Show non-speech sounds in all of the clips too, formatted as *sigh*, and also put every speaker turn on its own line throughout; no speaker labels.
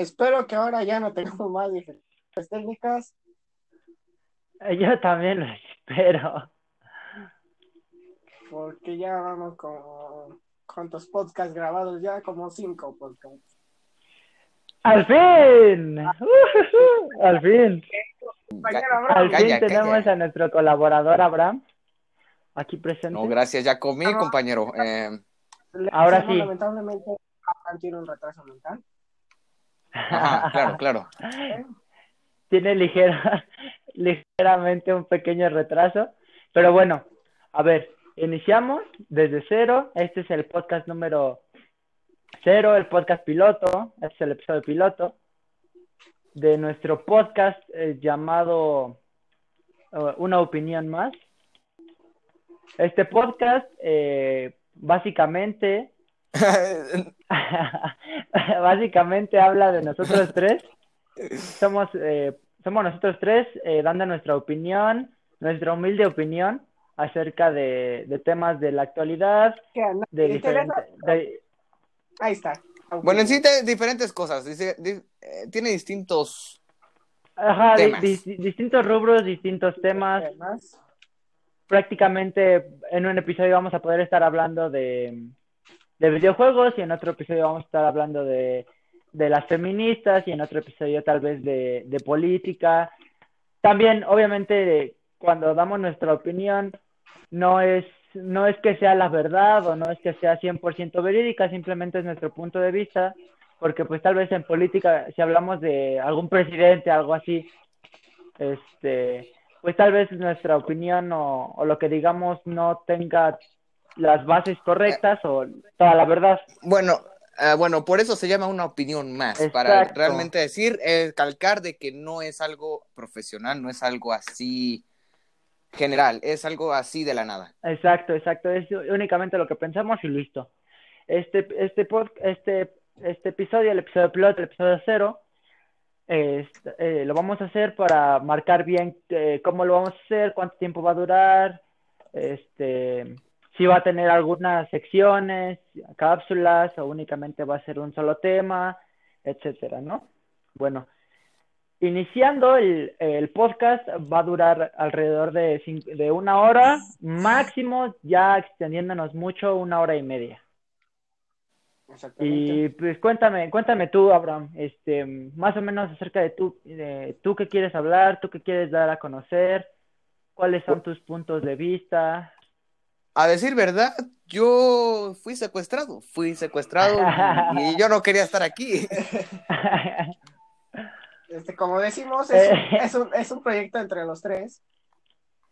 espero que ahora ya no tengamos más diferentes técnicas.
Yo también lo espero.
Porque ya vamos con cuántos podcasts grabados ya, como cinco podcasts.
¡Al fin! ¡Al fin!
Compañero
Al
Abraham,
fin
Calla,
tenemos
calla.
a nuestro colaborador Abraham aquí presente.
No, gracias, ya comí,
Ah.
compañero. Eh,
Ahora sí.
Lamentablemente, Abraham tiene un retraso mental.
Ajá, *laughs* claro, claro. *laughs*
Tiene ligera, *laughs* ligeramente un pequeño retraso, pero bueno, a ver, iniciamos desde cero. Este es el podcast número cero, el podcast piloto. Este es el episodio piloto de nuestro podcast eh, llamado eh, Una opinión más. Este podcast, eh, básicamente, *laughs* básicamente habla de nosotros tres. Somos, eh, somos nosotros tres eh, dando nuestra opinión, nuestra humilde opinión acerca de, de temas de la actualidad, de de-
Ahí está.
bueno, en sí, te- diferentes cosas. Dice, di- eh, tiene distintos.
ajá,
Temas.
di- distintos rubros, distintos temas. Prácticamente en un episodio vamos a poder estar hablando de, de videojuegos y en otro episodio vamos a estar hablando de, de las feministas y en otro episodio tal vez de, de política. También, obviamente, cuando damos nuestra opinión, no es, no es que sea la verdad o no es que sea 100% verídica, simplemente es nuestro punto de vista, porque pues tal vez en política, si hablamos de algún presidente, algo así, este, pues tal vez nuestra opinión o, o lo que digamos no tenga las bases correctas o toda la verdad.
Bueno, ah, bueno, por eso se llama una opinión más. Para realmente decir, eh, calcar de que no es algo profesional, no es algo así general, es algo así de la nada.
Exacto, exacto, es únicamente lo que pensamos y listo. Este, este, pod- este, este episodio, el episodio piloto, el episodio cero, eh, lo vamos a hacer para marcar bien eh, cómo lo vamos a hacer, cuánto tiempo va a durar, este, si va a tener algunas secciones, cápsulas o únicamente va a ser un solo tema, etcétera, ¿no? Bueno, iniciando el, el podcast va a durar alrededor de, cin- de una hora, máximo ya extendiéndonos mucho, una hora y media. Y pues cuéntame, cuéntame tú, Abraham, este, más o menos acerca de tú, de tú qué quieres hablar, tú qué quieres dar a conocer, cuáles son tus puntos de vista.
A decir verdad, yo fui secuestrado, fui secuestrado y, yo no quería estar aquí. *laughs*
Este, como decimos, es, un, es, un, es un proyecto entre los tres.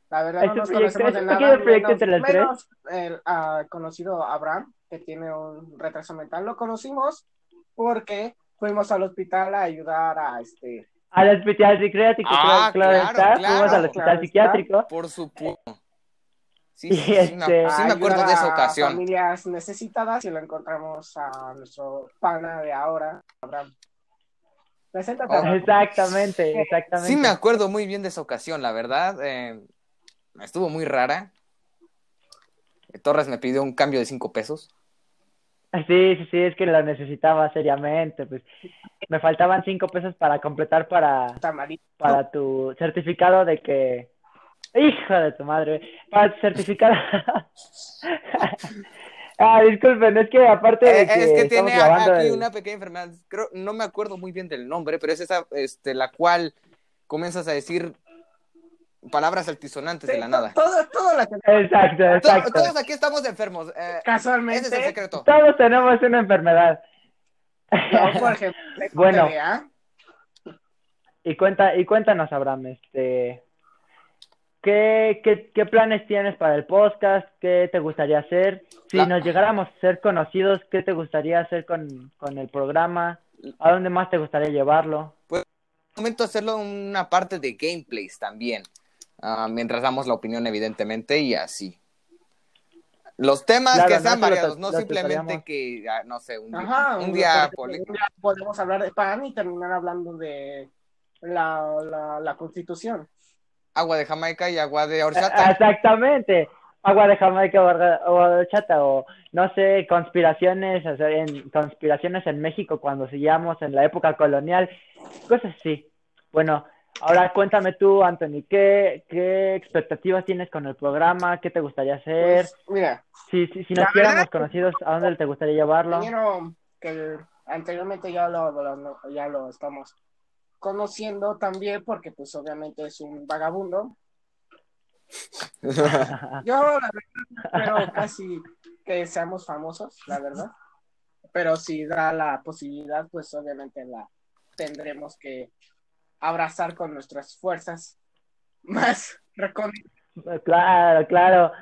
La verdad,
Es
no nos conocemos de nada.
pequeño proyecto
menos,
entre los tres.
menos el ah, conocido Abraham, que tiene un retraso mental. Lo conocimos porque fuimos al hospital a ayudar a este.
Al hospital psiquiátrico,
Ah,
claro, claro
claro,
fuimos al hospital
claro está.
psiquiátrico.
Por supuesto. Sí, sí,
este-
sí me acuerdo de esa
a
ocasión.
familias necesitadas y lo encontramos a nuestro pana de ahora, Abraham. Preséntate,
Oh.
Exactamente, exactamente.
Sí me acuerdo muy bien de esa ocasión, la verdad. eh, estuvo muy rara. Torres me pidió un cambio de cinco pesos.
Sí, sí, sí, es que lo necesitaba seriamente, pues me faltaban cinco pesos para completar para, para tu certificado de que, hijo de tu madre, para tu certificado. *laughs* Ah, disculpen, es que aparte de
Eh,
que
es que
estamos
tiene aquí
el-
una pequeña enfermedad. Creo, no me acuerdo muy bien del nombre, pero es esa, este, la cual comienzas a decir palabras altisonantes de la nada.
Todo, todo la
Exacto,
To-
exacto.
Todos aquí estamos enfermos. eh,
Casualmente,
ese es el secreto.
Todos tenemos una enfermedad. *laughs* Bueno. Y cuenta, y cuéntanos, Abraham, este, ¿qué, qué, qué planes tienes para el podcast? ¿Qué te gustaría hacer? Si
La-
nos llegáramos a ser conocidos, ¿qué te gustaría hacer con, con el programa? ¿A dónde más te gustaría llevarlo?
momento hacerlo una parte de gameplays también. ah, mientras damos la opinión, evidentemente, y así. Los temas
Claro,
que
no,
sean
lo
variados, no simplemente que, ah, no sé, un, día-
Ajá,
un
un día podemos hablar de pan y terminar hablando de la, la, la constitución.
Agua de Jamaica y agua de
Ah,
horchata.
Exactamente. agua de Jamaica o horchata o no sé, conspiraciones, en, conspiraciones en México cuando seguíamos en la época colonial, cosas así. Bueno, ahora cuéntame tú, Anthony, ¿qué, qué expectativas tienes con el programa? ¿Qué te gustaría hacer?
Pues, mira,
si, si, si nos quedamos conocidos, ¿a dónde te gustaría llevarlo?
Quiero que anteriormente ya lo, ya lo estamos conociendo también porque pues obviamente es un vagabundo. *laughs* Yo la verdad pero casi que seamos famosos, la verdad. Pero si da la posibilidad, pues obviamente la tendremos que abrazar con nuestras fuerzas más recónditas.
Claro, claro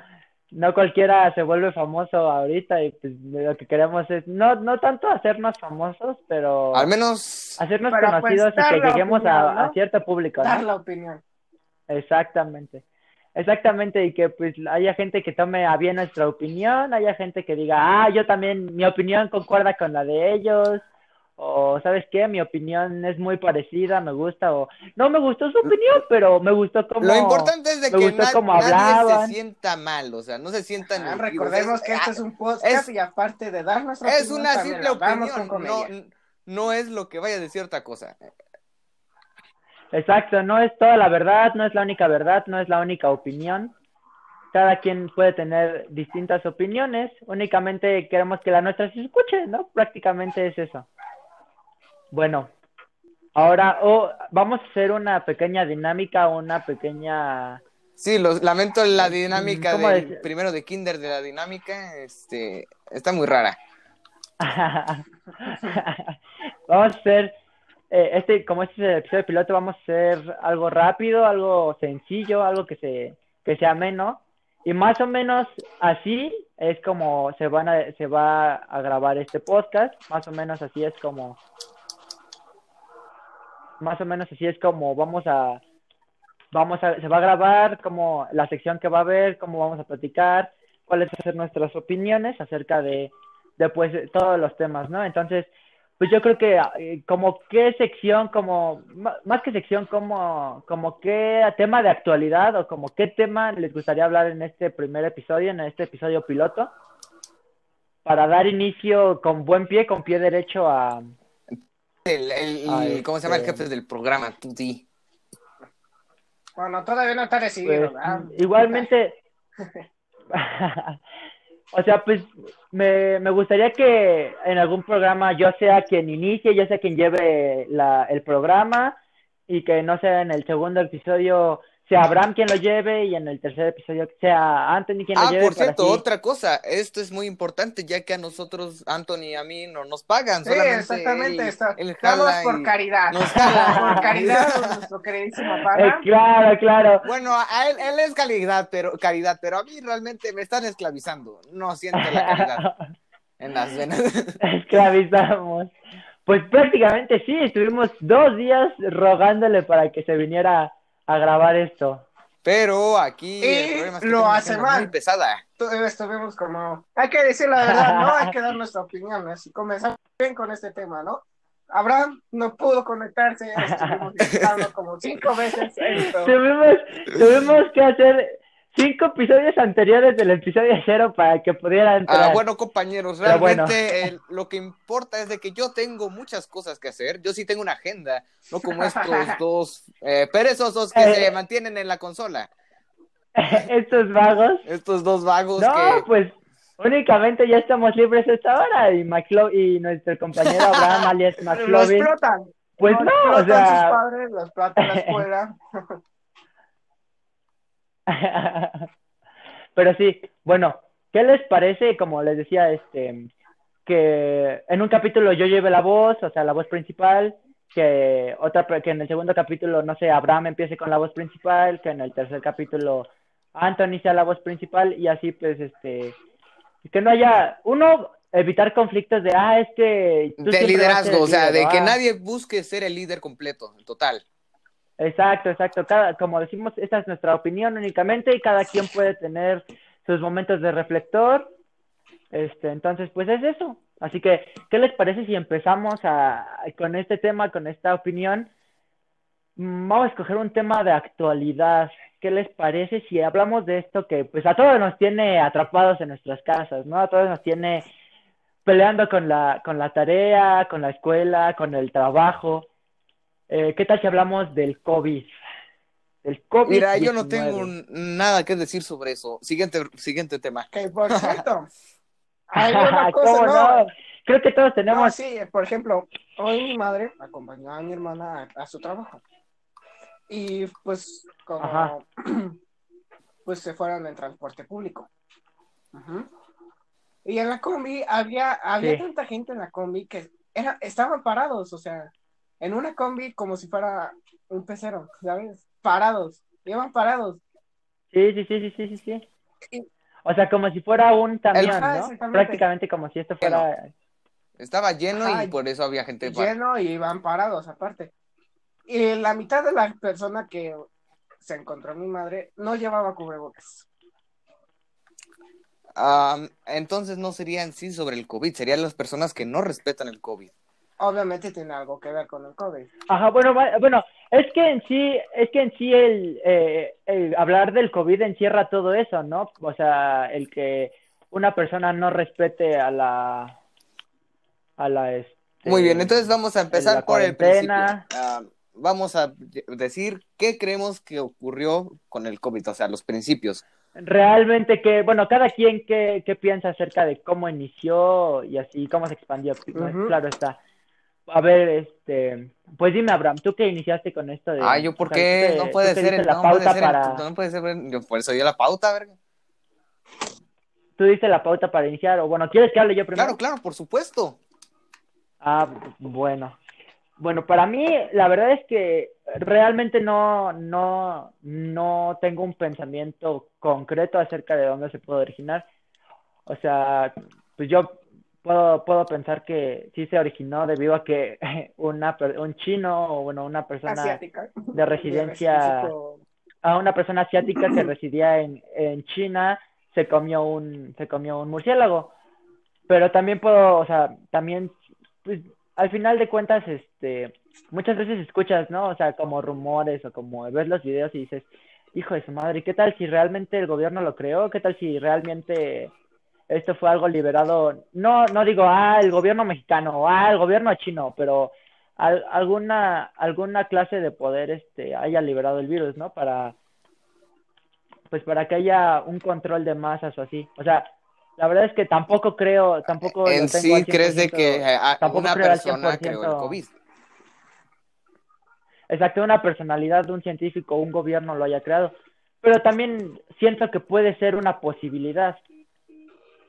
no cualquiera se vuelve famoso ahorita y pues lo que queremos es no no tanto hacernos famosos, pero
al menos
hacernos pues, conocidos y que lleguemos a, cierto público.
Dar la opinión.
Exactamente. Exactamente, y que pues haya gente que tome a bien nuestra opinión, haya gente que diga, ah, yo también, mi opinión concuerda con la de ellos, o sabes qué, mi opinión es muy parecida, me gusta, o no me gustó su opinión, pero me gustó como
Lo importante es de que nadie se sienta mal, o sea, no se sientan
ah, Recordemos que este es un podcast y aparte de dar nuestra
Es una simple opinión, no, no es lo que vaya de cierta cosa.
Exacto, no es toda la verdad, no es la única verdad, no es la única opinión. Cada quien puede tener distintas opiniones, únicamente queremos que la nuestra se escuche, ¿no? Prácticamente es eso. Bueno, ahora oh, vamos a hacer una pequeña dinámica, una pequeña...
Sí, los, lamento la dinámica del primero de Kinder de la dinámica, este, está muy rara. *laughs*
vamos a hacer, eh, este, como este es el episodio de piloto, vamos a hacer algo rápido, algo sencillo, algo que se, que sea ameno. Y más o menos así es como se van a, se va a grabar este podcast, más o menos así es como más o menos así es como vamos a, vamos a, se va a grabar, como la sección que va a haber, cómo vamos a platicar, cuáles van a ser nuestras opiniones acerca de, de pues, todos los temas, ¿no? Entonces, pues yo creo que eh, como qué sección, como, más que sección, como, como qué tema de actualidad o como qué tema les gustaría hablar en este primer episodio, en este episodio piloto, para dar inicio con buen pie, con pie derecho a,
el, ¿Cómo se llama el este jefe del programa? Tuti.
Bueno, todavía no está decidido.
Pues, igualmente. *laughs* o sea, pues me, me, gustaría que en algún programa yo sea quien inicie, yo sea quien lleve la, el programa y que no sea en el segundo episodio sea Abraham quien lo lleve y en el tercer episodio sea Anthony quien lo
ah,
lleve.
Ah, por cierto, otra cosa, esto es muy importante ya que a nosotros, Anthony y a mí, no nos pagan.
Sí, exactamente, estamos por caridad. Nos por caridad, nuestro queridísimo padre.
Eh, claro, claro.
Bueno, a él, él es caridad, pero, caridad, pero a mí realmente me están esclavizando. No siento la caridad *laughs* en las venas. *laughs*
Esclavizamos. Pues prácticamente sí, estuvimos dos días rogándole para que se viniera a grabar esto.
Pero aquí
lo hace mal.
Muy pesada.
Estuvimos como, hay que decir la verdad, ¿no? Hay que dar *laughs* nuestra opinión. Así comenzamos bien con este tema, ¿no? Abraham no pudo conectarse, estuvimos como cinco veces.
Tuvimos, tuvimos que hacer cinco episodios anteriores del episodio cero para que pudieran entrar.
Ah, bueno, compañeros, realmente lo que importa es de que yo tengo muchas cosas que hacer. Yo sí tengo una agenda, no como estos *laughs* dos eh, perezosos que se eh. mantienen en la consola. *laughs*
estos vagos.
Estos dos vagos
no, pues únicamente ya estamos libres esta hora y, McLo y nuestro compañero Abraham *laughs* alias McLovin.
Explotan.
Pues no, o sea...
sus padres, los explotan la escuela. *laughs*
Pero sí, bueno, ¿qué les parece? Como les decía, este, que en un capítulo yo lleve la voz, o sea, la voz principal, que otra, que en el segundo capítulo, no sé, Abraham empiece con la voz principal, que en el tercer capítulo Anthony sea la voz principal y así pues, este, que no haya, uno, evitar conflictos de, ah, es que...
de liderazgo, o sea, de que ah. nadie busque ser el líder completo, total.
Exacto, exacto. Cada, como decimos, esta es nuestra opinión únicamente y cada quien puede tener sus momentos de reflector. Este, entonces, pues es eso. Así que, ¿qué les parece si empezamos a, con este tema, con esta opinión? Mm, vamos a escoger un tema de actualidad. qué les parece si hablamos de esto que pues a todos nos tiene atrapados en nuestras casas, ¿no? A todos nos tiene peleando con la, con la tarea, con la escuela, con el trabajo. Eh, ¿Qué tal si hablamos del COVID?
El COVID Mira, yo no tengo nada que decir sobre eso. Siguiente, siguiente tema.
Por cierto, *laughs*
¿Cómo no? Creo que todos tenemos.
sí, por ejemplo, hoy mi madre acompañó a mi hermana a, su trabajo. Y pues, como. *clears throat* Pues se fueron en transporte público. Y en la combi había, había tanta gente en la combi que era, estaban parados, o sea, en una combi como si fuera un pecero, ¿sabes? Parados, iban parados.
Sí, sí, sí, sí, sí, sí. O sea, como si fuera un camión, ¿no? Prácticamente como si esto fuera...
Estaba lleno y por eso había gente
lleno y iban parados aparte. Y la mitad de la persona que se encontró mi madre no llevaba cubrebocas.
entonces no sería en sí sobre el COVID, serían las personas que no respetan el COVID.
Obviamente tiene algo que ver con el COVID.
Ajá, bueno, bueno, es que en sí, es que en sí el, eh, el hablar del COVID encierra todo eso, ¿no? O sea, el que una persona no respete a la a la este,
Muy bien, entonces vamos a empezar por el principio. Ah, vamos a decir qué creemos que ocurrió con el COVID, o sea, los principios.
Realmente que, bueno, cada quien qué, qué piensa acerca de cómo inició y así, cómo se expandió, claro está. A ver, este, pues dime, Abraham, tú que iniciaste con esto de.
Ah, yo, ¿por qué? no puede ser el, la pauta para... no puede ser, yo por eso dio la pauta, verga.
Tú diste la pauta para iniciar, o bueno, ¿quieres que hable yo primero?
Claro, claro, por supuesto.
Ah, bueno. Bueno, para mí, la verdad es que realmente no, no, no tengo un pensamiento concreto acerca de dónde se puede originar. O sea, pues yo puedo, puedo pensar que sí se originó debido a que *laughs* una, un chino o bueno, una persona *laughs* de residencia, a una persona asiática que residía en, en China se comió un, se comió un murciélago. Pero también puedo, o sea, también pues al final de cuentas, este, muchas veces escuchas, ¿no? O sea, como rumores o como ves los videos y dices, hijo de su madre, ¿qué tal si realmente el gobierno lo creó? ¿Qué tal si realmente esto fue algo liberado? No, no digo, ah, el gobierno mexicano o ah, el gobierno chino, pero alguna, alguna clase de poder este, haya liberado el virus, ¿no? Para, pues para que haya un control de masas o así. O sea, la verdad es que tampoco creo, tampoco...
En sí crees de que eh, una persona creó el COVID.
Exacto, una personalidad de un científico un gobierno lo haya creado. Pero también siento que puede ser una posibilidad.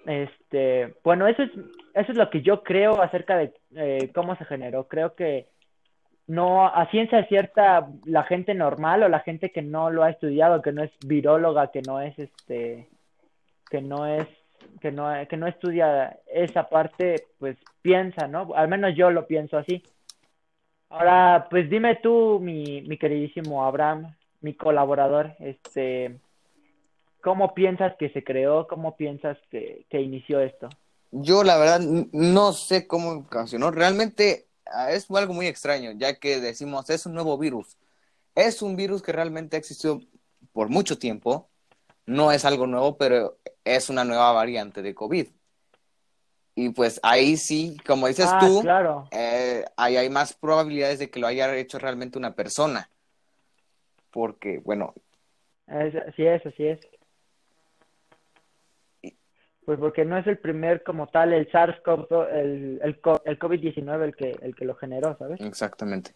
Este, bueno, eso es, eso es lo que yo creo acerca de eh, cómo se generó. Creo que no, a ciencia cierta, la gente normal o la gente que no lo ha estudiado, que no es viróloga, que no es este, que no es que no, que no estudia esa parte, pues piensa, ¿no? Al menos yo lo pienso así. Ahora, pues dime tú, mi, mi queridísimo Abraham, mi colaborador, este, ¿cómo piensas que se creó? ¿Cómo piensas que, que inició esto?
Yo la verdad no sé cómo ocasionó. Realmente ah, es algo muy extraño, ya que decimos es un nuevo virus. Es un virus que realmente ha existido por mucho tiempo. No es algo nuevo, pero es una nueva variante de COVID. Y pues ahí sí, como dices ah, tú, eh, ahí hay más probabilidades de que lo haya hecho realmente una persona. Porque, bueno.
Así es, así es. Pues porque no es el primer como tal, el SARS-CoV, el, el, el COVID-19 el que, el que lo generó, ¿sabes?
Exactamente.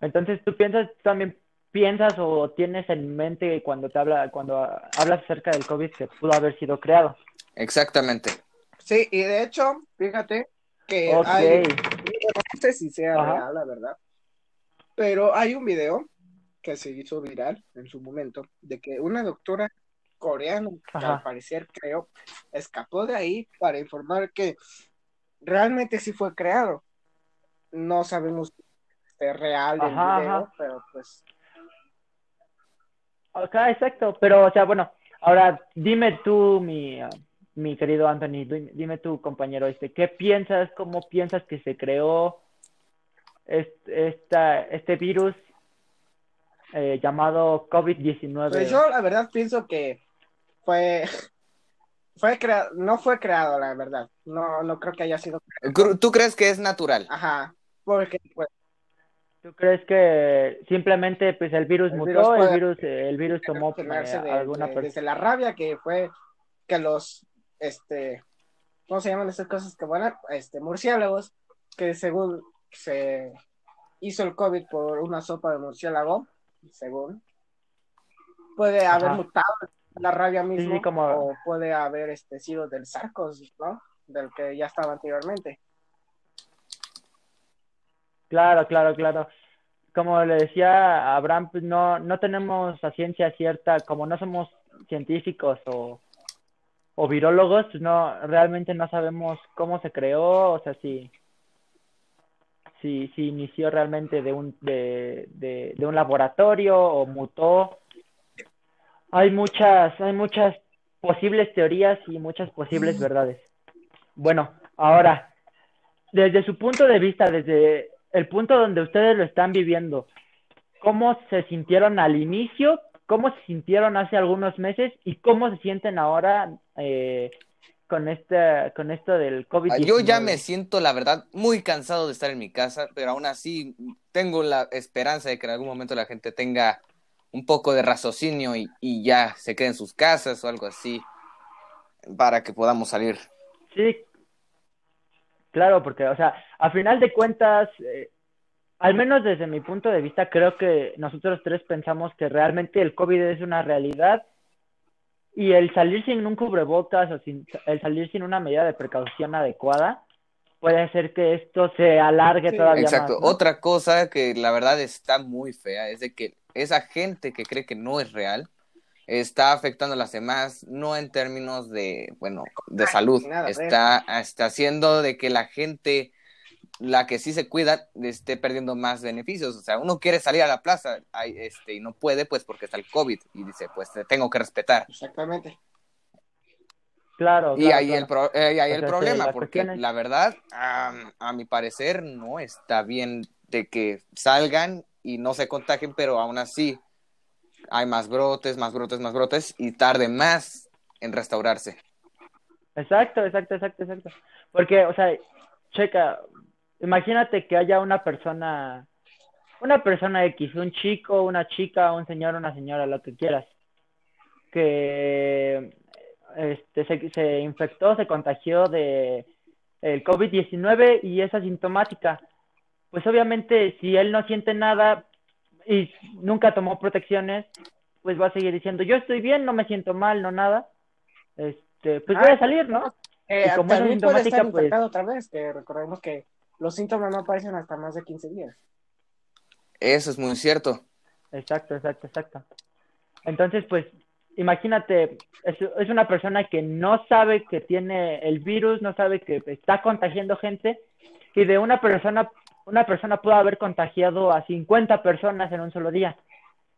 Entonces, ¿tú piensas también piensas o tienes en mente cuando te habla, cuando hablas acerca del COVID que pudo haber sido creado.
Exactamente.
Sí, y de hecho, fíjate que hay, no sé si sea real, la verdad, pero hay un video que se hizo viral en su momento de que una doctora coreana, que al parecer creo, escapó de ahí para informar que realmente sí fue creado. No sabemos si es real el video, pero pues
Acá, exacto, pero, o sea, bueno, ahora dime tú, mi, mi querido Anthony, dime tú, compañero, este, ¿qué piensas, cómo piensas que se creó este, esta, este virus eh, llamado COVID-19.
Pues yo la verdad pienso que fue, *laughs* fue creado, no fue creado, la verdad. No, no creo que haya sido
creado. ¿Tú crees que es natural?
Ajá, porque pues,
¿Tú crees que simplemente pues el virus mutó, el virus, el virus tomó eh, alguna
de, desde la rabia que fue que los este ¿cómo se llaman esas cosas que van este murciélagos que según se hizo el COVID por una sopa de murciélago, según puede haber mutado la rabia mismo o puede haber este sido del sarcos, ¿no? Del que ya estaba anteriormente.
Claro, claro, claro. Como le decía Abraham, pues no, no tenemos a ciencia cierta, como no somos científicos o, o virólogos, pues no, realmente no sabemos cómo se creó, o sea, si, si, si inició realmente de un, de, de, de un laboratorio o mutó. Hay muchas, hay muchas posibles teorías y muchas posibles verdades. Bueno, ahora, desde su punto de vista, desde el punto donde ustedes lo están viviendo, ¿cómo se sintieron al inicio? ¿Cómo se sintieron hace algunos meses? ¿Y cómo se sienten ahora eh, con, este, con esto del COVID-19?
Yo ya me siento, la verdad, muy cansado de estar en mi casa, pero aún así tengo la esperanza de que en algún momento la gente tenga un poco de raciocinio y, y ya se quede en sus casas o algo así para que podamos salir.
Sí, Claro, porque, o sea, a final de cuentas, eh, al menos desde mi punto de vista, creo que nosotros tres pensamos que realmente el COVID es una realidad y el salir sin un cubrebocas o sin, el salir sin una medida de precaución adecuada puede hacer que esto se alargue todavía
exacto.
más.
Exacto. Otra cosa que la verdad está muy fea es de que esa gente que cree que no es real, está afectando a las demás, no en términos de, bueno, de salud, está, está haciendo de que la gente, la que sí se cuida, esté perdiendo más beneficios. O sea, uno quiere salir a la plaza este, y no puede, pues porque está el COVID y dice, pues te tengo que respetar.
Exactamente.
Claro.
y ahí el, eh, ahí el problema, porque la verdad, a mi parecer, no está bien de que salgan y no se contagien, pero aún así hay más brotes, más brotes, más brotes y tarde más en restaurarse.
Exacto, exacto, exacto, exacto. Porque, o sea, checa, imagínate que haya una persona, una persona X, un chico, una chica, un señor, una señora, lo que quieras, que este, se, se infectó, se contagió de el COVID-19 y es asintomática. Pues obviamente si él no siente nada, y nunca tomó protecciones, pues va a seguir diciendo, yo estoy bien, no me siento mal, no nada, este, pues voy a ah, salir, ¿no?
Eh, y como es asintomática, pues... otra vez, que recordemos que los síntomas no aparecen hasta más de 15 días.
Eso es muy cierto.
Exacto, exacto, exacto. Entonces, pues, imagínate, es, es una persona que no sabe que tiene el virus, no sabe que está contagiando gente, y de una persona una persona puede haber contagiado a 50 personas en un solo día.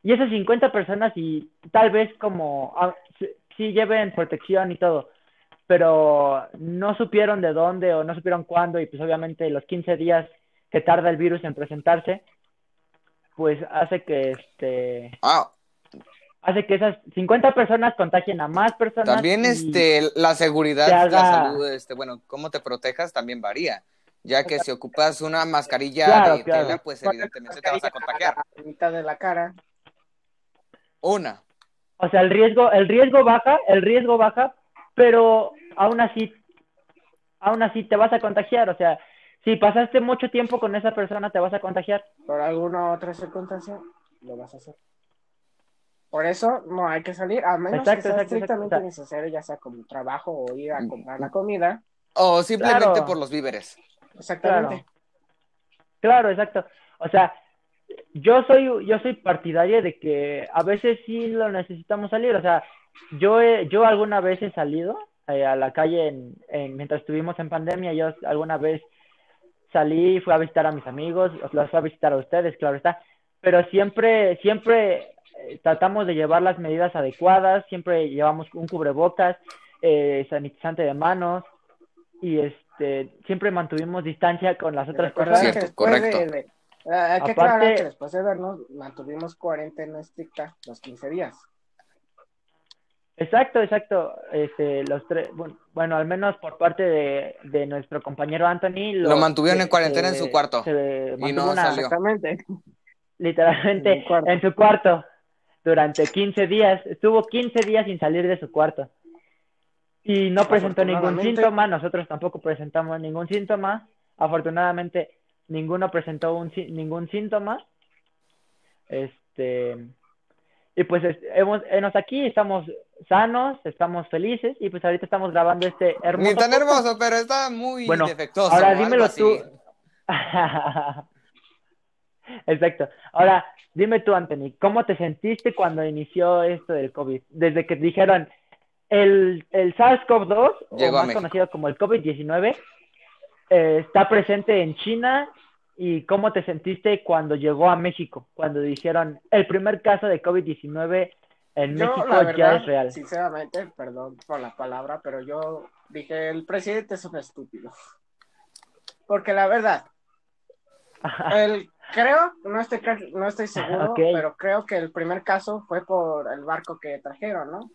Y esas 50 personas, y tal vez como, ah, sí, lleven protección y todo, pero no supieron de dónde o no supieron cuándo, y pues obviamente los 15 días que tarda el virus en presentarse, pues hace que este...
Ah.
Hace que esas 50 personas contagien a más personas.
También este, la seguridad, la salud, este, bueno, cómo te protejas también varía ya que si ocupas una mascarilla de tela, pues evidentemente te vas a contagiar.
La mitad de la cara.
Una.
O sea, el riesgo, el riesgo baja, el riesgo baja, pero aún así, aún así te vas a contagiar. O sea, si pasaste mucho tiempo con esa persona, te vas a contagiar.
Por alguna otra circunstancia, lo vas a hacer. Por eso no hay que salir, a menos que sea estrictamente necesario, ya sea como trabajo o ir a comprar la comida.
O simplemente por los víveres.
Exactamente.
Claro. exacto. O sea, yo soy yo soy partidaria de que a veces sí lo necesitamos salir. O sea, yo yo alguna vez he salido eh, a la calle en, mientras estuvimos en pandemia. Yo alguna vez salí, fui a visitar a mis amigos, los fui a visitar a ustedes, claro está. Pero siempre siempre eh, tratamos de llevar las medidas adecuadas. Siempre llevamos un cubrebocas, eh, sanitizante de manos y este siempre mantuvimos distancia con las otras
personas. correcto. Eh, hay que
Aparte-
aclarar que después de vernos mantuvimos cuarentena estricta los 15 días.
Exacto, exacto. Este, los tres, bueno, bueno, al menos por parte de, de nuestro compañero Anthony.
Lo mantuvieron en cuarentena en su cuarto.
se
Y no
una-
salió.
Exactamente.
literalmente
En su cuarto.
en su cuarto durante 15 días. Estuvo 15 días sin salir de su cuarto. Y no presentó ningún síntoma, nosotros tampoco presentamos ningún síntoma. Afortunadamente, ninguno presentó un, ningún síntoma. Este. Y pues es- hemos, hemos aquí, estamos sanos, estamos felices y pues ahorita estamos grabando este hermoso.
Ni tan hermoso, pero está muy
Bueno,
defectuoso.
ahora dímelo tú. *laughs* Exacto. Ahora, dime tú, Anthony, ¿cómo te sentiste cuando inició esto del COVID? Desde que dijeron el, el SARS-CoV-2, o más
México.
conocido como el COVID-19, eh, está presente en China. ¿Y cómo te sentiste cuando llegó a México? Cuando dijeron el primer caso de COVID-19 en
Yo,
México
la
ya es real.
sinceramente, perdón por la palabra, pero yo dije, el presidente es un estúpido. Porque la verdad, el, creo, no estoy, no estoy *laughs* seguro,
Ok.
pero creo que el primer caso fue por el barco que trajeron, ¿no?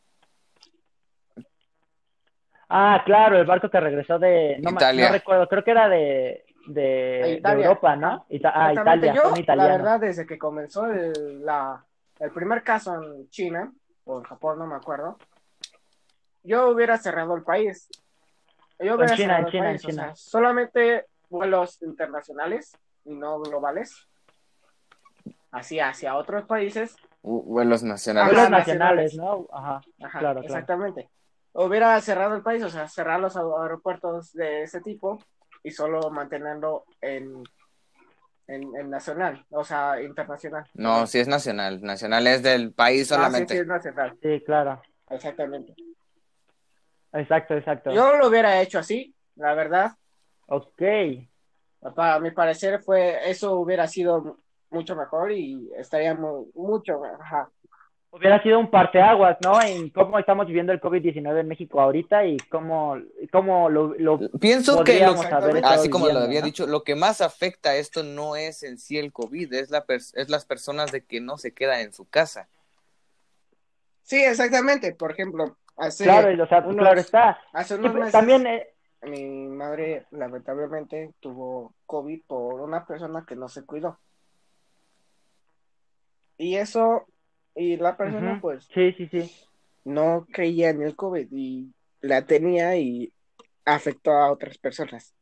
Ah, claro, el barco que regresó de... No, me-
Italia.
no recuerdo, creo que era de, de, de
Italia.
Europa, ¿no? Ita- ah,
Exactamente.
Italia,
Yo, la verdad, desde que comenzó el, la, el primer caso en China, o en Japón, no me acuerdo, yo hubiera cerrado el país. Yo hubiera
China,
cerrado
en
el
China, en
país, o
China.
sea, solamente vuelos internacionales y no globales. Así hacia otros países.
Uh, vuelos nacionales.
Vuelos
nacionales.
nacionales, ¿no? Ajá.
Ajá,
Claro, claro.
Hubiera cerrado el país, o sea, cerrar los aeropuertos de ese tipo y solo mantenerlo en, en, en nacional, o sea, internacional.
No, si es nacional. Nacional es del país
Ah, sí,
solamente.
sí, es nacional,
Sí, claro.
exactamente.
Exacto, exacto.
Yo lo hubiera hecho así, la verdad.
Ok.
Para mi parecer fue, eso hubiera sido mucho mejor y estaríamos mucho, ajá.
Hubiera sido un parteaguas, ¿no? En cómo estamos viviendo el COVID-19 en México ahorita y cómo, cómo lo, lo
Pienso que, lo- así como lo había
¿no?
dicho, lo que más afecta a esto no es en sí el COVID, es, la es las personas de que no se quedan en su casa.
Sí, exactamente. Por ejemplo, hace,
Claro, y, o sea,
unos-
claro está.
hace unos
pues,
meses
también, eh,
mi madre lamentablemente tuvo COVID por una persona que no se cuidó. Y eso, y la persona pues
sí, sí, sí.
no creía en el COVID y la tenía y afectó a otras personas.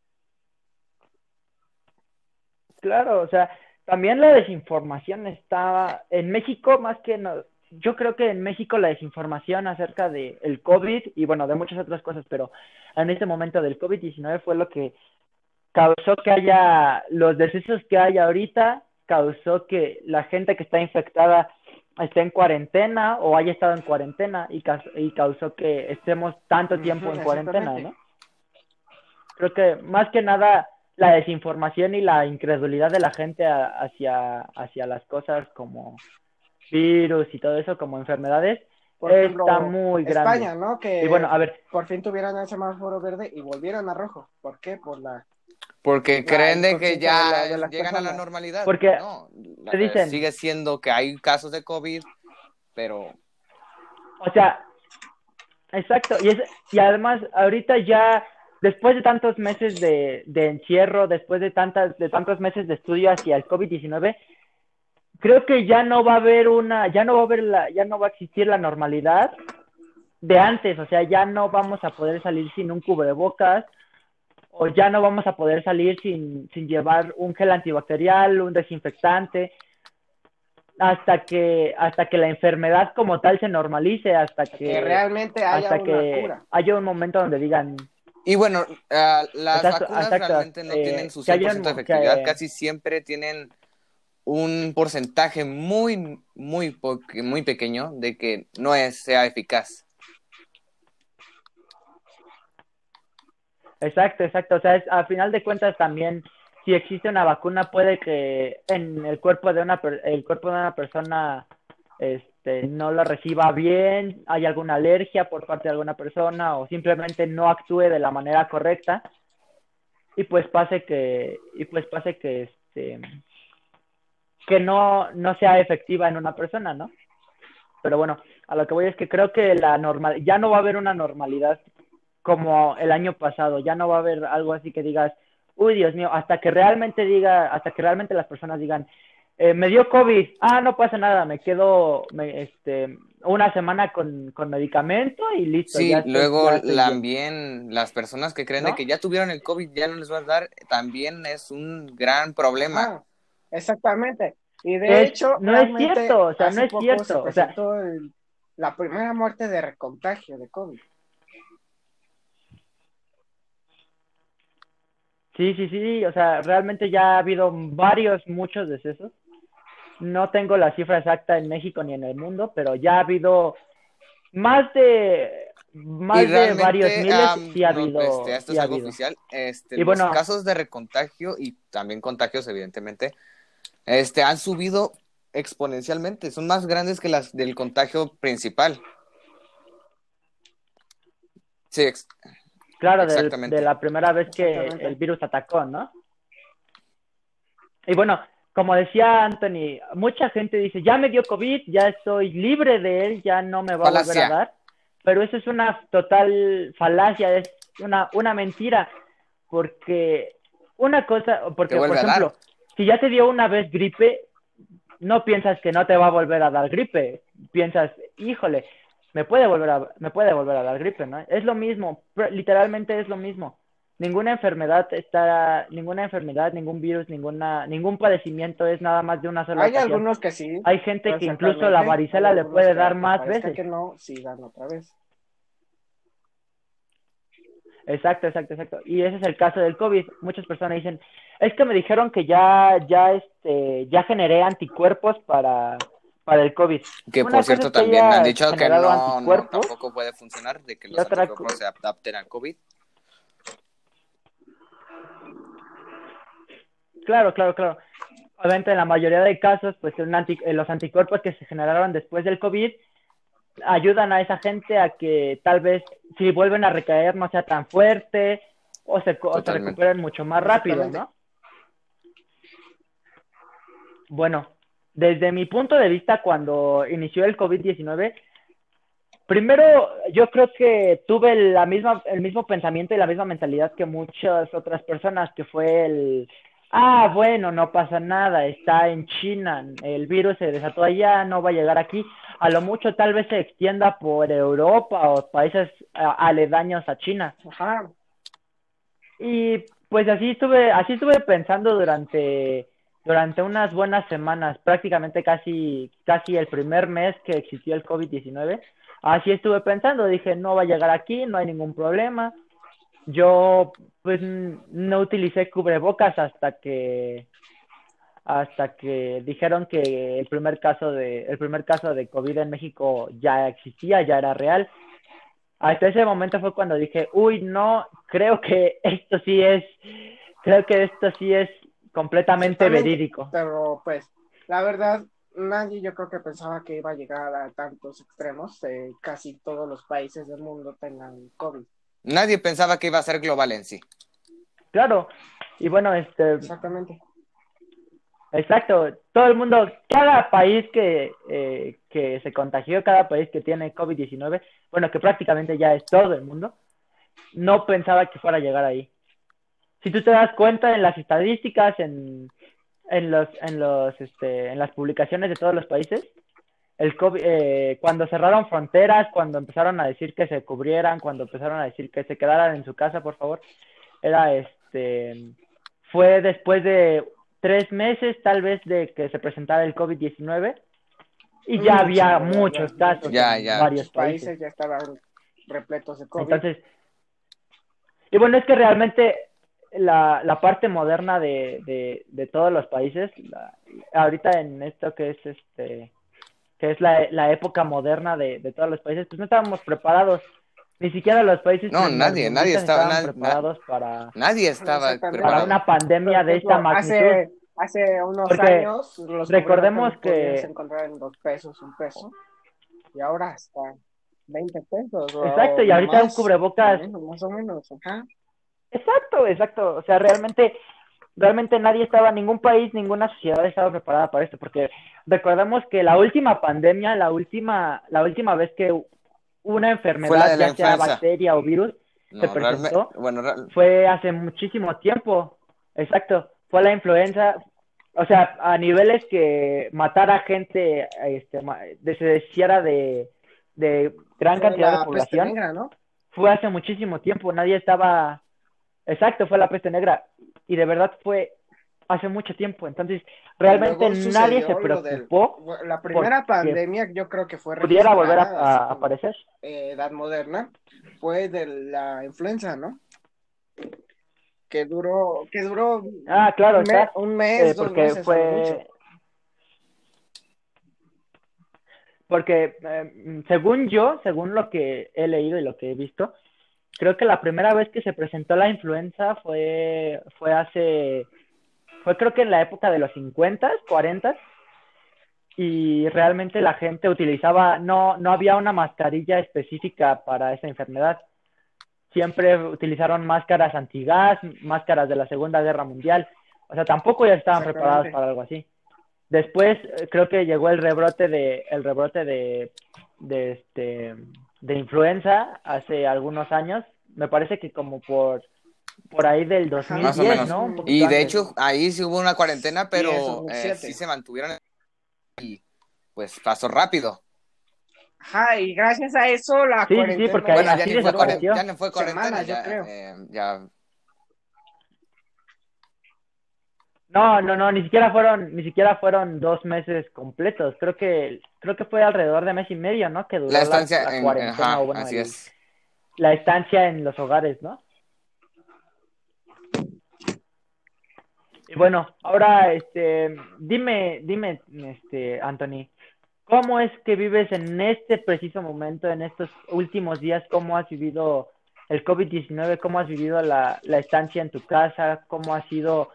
Claro, o sea, también la desinformación estaba en México más que no, yo creo que en México la desinformación acerca de el COVID y bueno, de muchas otras cosas, pero en este momento del COVID-19 fue lo que causó que haya los decesos que hay ahorita, causó que la gente que está infectada esté en cuarentena o haya estado en cuarentena y, caus- y causó que estemos tanto tiempo en cuarentena. ¿no? Creo que más que nada la desinformación y la incredulidad de la gente hacia, hacia las cosas como virus y todo eso, como enfermedades,
Por ejemplo,
está muy grande.
España, ¿no? Que
Y bueno, a ver,
por fin tuvieron el semáforo verde y volvieron a rojo. ¿Por qué? Por la...
Porque
La
creen de que
de
ya
la- de las
llegan a la normalidad.
Porque
no,
dicen-
sigue siendo que hay casos de COVID, pero
O sea, exacto, y, es, y además ahorita ya, después de tantos meses de, de encierro, después de, tantas, de tantos meses de estudio hacia el COVID-19, creo que ya no va a haber una, ya no va a haber la, ya no va a existir la normalidad de antes, o sea, ya no vamos a poder salir sin un cubrebocas, o ya no vamos a poder salir sin, sin llevar un gel antibacterial, un desinfectante, hasta que, hasta que la enfermedad como tal se normalice, hasta que,
Que realmente haya
hasta
una
que
cura.
haya un momento donde digan,
Y bueno, ah, las
Exacto,
vacunas
exacto,
realmente no
eh,
tienen su
que haya
100%
un-
de efectividad,
que-
casi siempre tienen un porcentaje muy, muy, muy pequeño de que no es, sea eficaz.
Exacto, exacto. O sea, es, a final de cuentas también, si existe una vacuna, puede que en el cuerpo de una el cuerpo de una persona este, no la reciba bien, hay alguna alergia por parte de alguna persona o simplemente no actúe de la manera correcta y pues pase que y pues pase que este que no, no sea efectiva en una persona, ¿no? Pero bueno, a lo que voy es que creo que la normal, ya no va a haber una normalidad como el año pasado, ya no va a haber algo así que digas, uy, Dios mío, hasta que realmente diga, hasta que realmente las personas digan, eh, me dio COVID, ah, no pasa nada, me quedo me, este, una semana con, con medicamento y listo.
Sí,
ya estoy-
luego
ya estoy bien.
también las personas que creen de que ya tuvieron el COVID ya no les va a dar, también es un gran problema.
Ah, exactamente. Y de
Es-
hecho,
no es cierto, o sea, no es cierto,
se
o sea-
el- la primera muerte de recontagio de COVID.
Sí, sí, sí, o sea, realmente ya ha habido varios, muchos decesos. No tengo la cifra exacta en México ni en el mundo, pero ya ha habido más de más de varios miles,
am,
sí ha
no,
habido,
este, esto
sí
es algo
habido.
oficial. Este,
Y
los
bueno-
casos de recontagio y también contagios, evidentemente, este, han subido exponencialmente. Son más grandes que las del contagio principal. Sí,
Claro, del- de la primera vez que el virus atacó, ¿no? Y bueno, como decía Anthony, mucha gente dice, ya me dio COVID, ya estoy libre de él, ya no me va a volver a dar. Pero eso es una total falacia, es una, una mentira, porque una cosa, porque por ejemplo, si ya te dio una vez gripe, no piensas que no te va a volver a dar gripe, piensas, híjole, me puede volver a, me puede volver a dar gripe, ¿no? Es lo mismo, literalmente es lo mismo. Ninguna enfermedad está, ninguna enfermedad, ningún virus, ninguna, ningún padecimiento es nada más de una sola
Hay
ocasión.
algunos que sí.
Hay gente que incluso la varicela le puede dar más veces.
que no, sí dan otra vez.
Exacto, exacto, exacto. Y ese es el caso del COVID. Muchas personas dicen, es que me dijeron que ya, ya, este, ya generé anticuerpos para, para el COVID.
que
Una
por cierto también han dicho que no, tampoco puede funcionar, de que los anticuerpos se adapten al COVID.
Claro, claro, claro. Obviamente en la mayoría de casos, pues anti- eh, los anticuerpos que se generaron después del COVID ayudan a esa gente a que tal vez si vuelven a recaer no sea tan fuerte o se, o se recuperen mucho más rápido. ¿no? Bueno, desde mi punto de vista, cuando inició el COVID-19, primero yo creo que tuve la misma, el mismo pensamiento y la misma mentalidad que muchas otras personas, que fue el, ah, bueno, no pasa nada, está en China, el virus se desató allá, no va a llegar aquí, a lo mucho tal vez se extienda por Europa o países aledaños a China.
Ajá.
Y pues así estuve, así estuve pensando durante, durante unas buenas semanas, prácticamente casi, casi el primer mes que existió el COVID-19. Así estuve pensando, dije, no va a llegar aquí, no hay ningún problema. Yo pues no utilicé cubrebocas hasta que hasta que dijeron que el primer caso de el primer caso de COVID en México ya existía, ya era real. Hasta ese momento fue cuando dije, uy, no, creo que esto sí es, creo que esto sí es completamente verídico.
Pero pues, la verdad, nadie yo creo que pensaba que iba a llegar a tantos extremos. eh, casi todos los países del mundo tengan COVID.
Nadie pensaba que iba a ser global en sí.
Claro. Y bueno, este,
Exactamente.
exacto, todo el mundo, cada país que, eh, que se contagió, cada país que tiene COVID-19, bueno, que prácticamente ya es todo el mundo, no pensaba que fuera a llegar ahí. Si tú te das cuenta en las estadísticas, en, en los, en los, este, en las publicaciones de todos los países, el COVID, eh, cuando cerraron fronteras, cuando empezaron a decir que se cubrieran, cuando empezaron a decir que se quedaran en su casa, por favor, era este, fue después de tres meses tal vez de que se presentara el COVID-19 y ya había muchos casos
ya,
en varios países
ya estaban repletos de COVID.
Entonces, y bueno, es que realmente la, la parte moderna de, de, de todos los países, la- ahorita en esto que es este, que es la, la época moderna de, de todos los países, pues no estábamos preparados. Ni siquiera los países
No, nadie, nadie estaba-
estaban
na-
preparados para,
Nadie estaba
Exactamente.
para
preparado.
una pandemia de esta magnitud.
Hace, hace unos
Porque
años, los
recordemos
cubrebocas
que-
encontrar en dos pesos, un peso. Y ahora hasta 20 pesos. o
Exacto, y ahorita un
más,
cubrebocas
menos, Más o menos, ajá.
Exacto, exacto. O sea, realmente realmente nadie estaba, ningún país, ninguna sociedad estaba preparada para esto, porque recordemos que la última pandemia, la última, la última vez que una enfermedad, ya sea bacteria o virus, se presentó, bueno, fue hace muchísimo tiempo, exacto, fue la influenza, o sea, a niveles que matara gente, este, se desciera de, de gran cantidad de población, ¿no? fue hace muchísimo tiempo, nadie estaba, exacto, fue la peste negra, y de verdad fue hace mucho tiempo. Entonces, realmente nadie se preocupó.
la primera pandemia, yo creo que fue.
Pudiera volver a, aparecer.
Eh, edad moderna, fue de la influenza, ¿no? Que duró, que duró.
Ah, claro,
un, mes, un mes eh, porque fue.
Porque, eh, según yo, según lo que he leído y lo que he visto, creo que la primera vez que se presentó la influenza fue, fue hace, fue creo que en la época de los 50, 40 y realmente la gente utilizaba, no, no había una mascarilla específica para esa enfermedad. Siempre utilizaron máscaras antigas, máscaras de la Segunda Guerra Mundial. O sea, tampoco ya estaban preparados para algo así. Después eh, creo que llegó el rebrote de, el rebrote de, de este, de influenza hace algunos años, me parece que como por por ahí del 2010, ¿no?
Y de hecho ahí sí hubo una cuarentena, pero eh, sí, se mantuvieron y pues pasó rápido.
Ajá, y gracias a eso la
sí, cuarentena... Sí, porque bueno, ya,
ni fue cuarentena, ya no fue cuarentena, ya, eh, ya.
No, no, no, ni siquiera fueron, ni siquiera fueron dos meses completos. Creo que, creo que fue alrededor de mes y medio, ¿no? Que duró
la estancia la, cuarentena, en, así es.
La estancia en los hogares, ¿no? Y bueno, ahora, este, dime, dime, este, Anthony, ¿cómo es que vives en este preciso momento, en estos últimos días? ¿Cómo has vivido el COVID-19? ¿Cómo has vivido la, la estancia en tu casa? ¿Cómo ha sido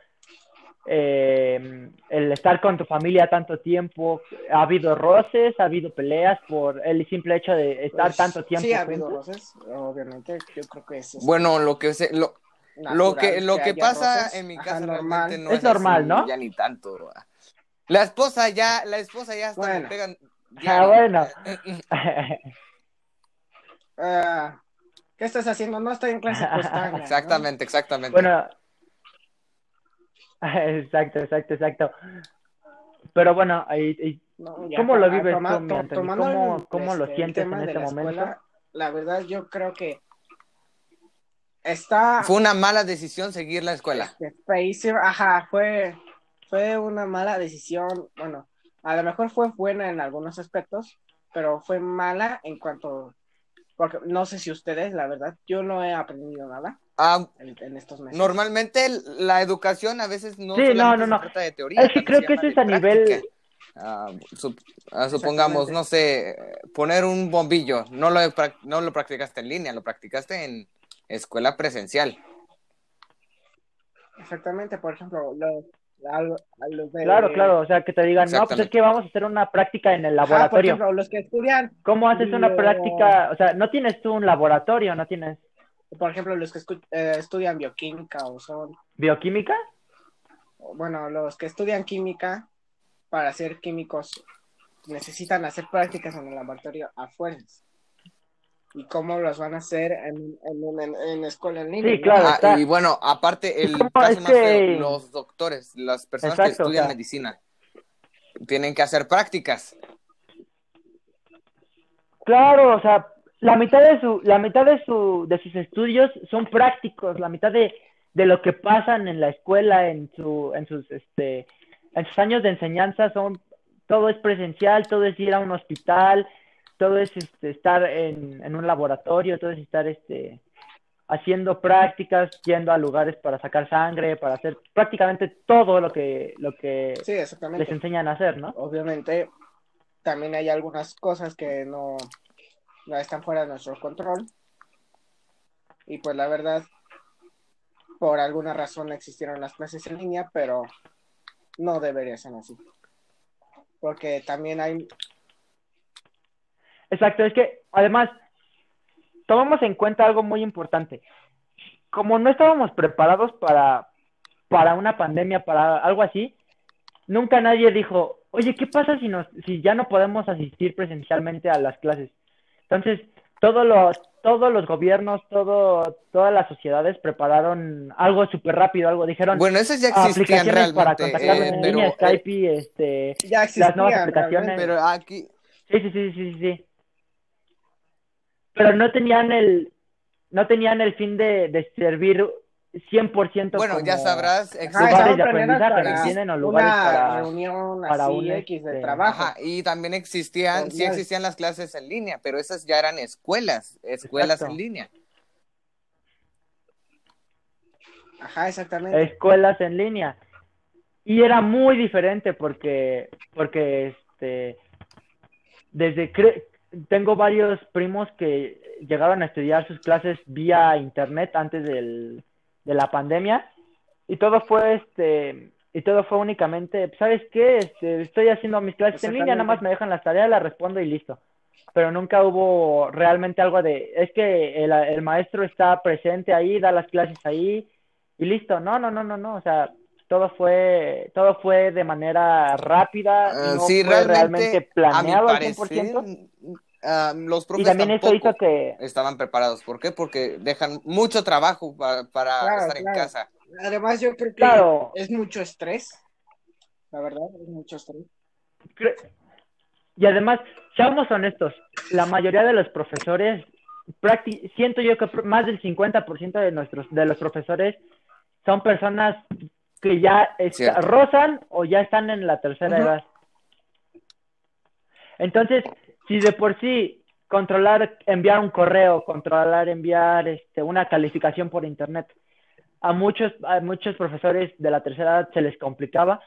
eh, el estar con tu familia tanto tiempo, ha habido roces, ha habido peleas por el simple hecho de estar pues, tanto tiempo.
Sí, ha habido roces, obviamente, yo creo que es...
Bueno, lo que se, lo, lo que, lo que, pasa en mi casa normal. no es,
normal, ¿no?
Ya ni tanto. La esposa ya, la esposa ya está bueno. pegan.
Ah, bueno. *laughs*
Ah, ¿Qué estás haciendo? No estoy en clase *laughs* pues,
Exactamente, exactamente.
Bueno, exacto, exacto, exacto. Pero bueno, ahí, ¿cómo lo vives tú, ¿Cómo, cómo lo este, sientes en este momento?
la verdad, yo creo que está...
Fue una mala decisión seguir la escuela.
Este, ajá, fue, fue una mala decisión. Bueno, a lo mejor fue buena en algunos aspectos, pero fue mala en cuanto... Porque no sé si ustedes, la verdad, yo no he aprendido nada.
Ah,
en, estos meses.
Normalmente la educación a veces no,
sí, no, no, no.
trata de teoría.
Es que creo que eso es a nivel...
Ah, ah, supongamos, no sé, poner un bombillo, no lo, no lo practicaste en línea, lo practicaste en escuela presencial.
Exactamente, por ejemplo,
Claro, claro, o sea, que te digan, no, pues es que vamos a hacer una práctica en el laboratorio.
por ejemplo, los que estudian...
¿Cómo haces una práctica? O sea, no tienes tú un laboratorio, no tienes
por ejemplo, los que eh, estudian bioquímica o son...
¿Bioquímica?
Bueno, los que estudian química para ser químicos necesitan hacer prácticas en el laboratorio a fuerzas. ¿Y cómo los van a hacer en, en, en, escuela en línea?
Sí, claro.
Ah, y bueno, aparte, el caso más los doctores, las personas que estudian medicina, tienen que hacer prácticas.
Claro, o sea, la mitad de su, la mitad de su, de sus estudios son prácticos, la mitad de, de lo que pasan en la escuela, en su, en sus, este, en sus años de enseñanza son, todo es presencial, todo es ir a un hospital, todo es este, estar en, en un laboratorio, todo es estar este, haciendo prácticas, yendo a lugares para sacar sangre, para hacer prácticamente todo lo que, lo que les enseñan a hacer, ¿no?
Obviamente, también hay algunas cosas que no, no están fuera de nuestro control. Y pues la verdad, por alguna razón existieron las clases en línea, pero no debería ser así. Porque también hay...
Exacto, es que además tomamos en cuenta algo muy importante. Como no estábamos preparados para, para una pandemia, para algo así, nunca nadie dijo, oye, ¿qué pasa si, nos, si ya no podemos asistir presencialmente a las clases? Entonces, todos los, todos los gobiernos, todo, todas las sociedades prepararon algo súper rápido, algo dijeron.
Bueno, esas ya existían
aplicaciones para
realmente.
contactarnos
eh,
en
pero,
línea,
eh,
Skype y este,
Ya
las nuevas
existían,
aplicaciones.
realmente.
pero aquí,
Sí, sí, sí, sí, sí, sí. Pero no tenían el, no tenían el fin de, de servir 100%
bueno, ya
como-
sabrás,
Ajá,
existen-
lugares de aprendizaje,
para
¿entienden? O lugares
una
para-
reunión
para
así
un,
X de
este,
trabajo.
Ajá, y también existían, sí existían las clases en línea, pero esas ya eran escuelas, escuelas
Exacto.
en línea.
Ajá, exactamente.
escuelas en línea. Y era muy diferente porque, porque este, desde, cre- tengo varios primos que llegaron a estudiar sus clases vía internet antes del, de la pandemia y todo fue, este, y todo fue únicamente, ¿sabes qué? Este, estoy haciendo mis clases en línea, nada más me dejan las tareas, las respondo y listo. Pero nunca hubo realmente algo de, es que el, el maestro está presente ahí, da las clases ahí, y listo. No, no, no, no, no. O sea, todo fue, todo fue de manera rápida,
Ah,
no
sí,
fue
realmente,
realmente planeado al
parecer,
100%.
Ah, los
Y
profes
también eso hizo que,
estaban preparados. ¿Por qué? Porque dejan mucho trabajo para, para
Claro,
estar en casa.
Además, yo creo que
claro,
es mucho estrés. La verdad, es mucho estrés.
cre- y además, seamos honestos, la mayoría de los profesores, prácti- siento yo que más del 50% de nuestros, de los profesores son personas que ya está- rozan o ya están en la tercera edad. Entonces, si de por sí controlar enviar un correo, controlar enviar este, una calificación por internet, a muchos, a muchos profesores de la tercera edad se les complicaba,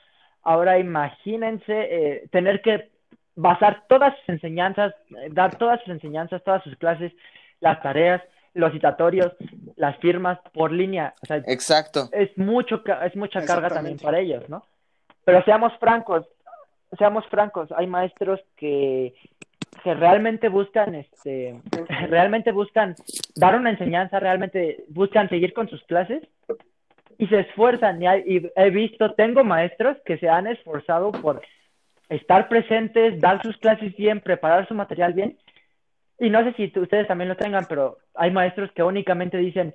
ahora imagínense eh, tener que basar todas sus enseñanzas, eh, dar todas sus enseñanzas, todas sus clases, las tareas, los citatorios, las firmas por línea. O sea,
Exacto.
es mucho ca- es mucha carga también para ellos, ¿no? Pero seamos francos, seamos francos, hay maestros que, que realmente buscan este *laughs* realmente buscan dar una enseñanza, realmente buscan seguir con sus clases y se esfuerzan y, hay- y he visto, tengo maestros que se han esforzado por estar presentes, dar sus clases bien, preparar su material bien. Y no sé si ustedes también lo tengan, pero hay maestros que únicamente dicen,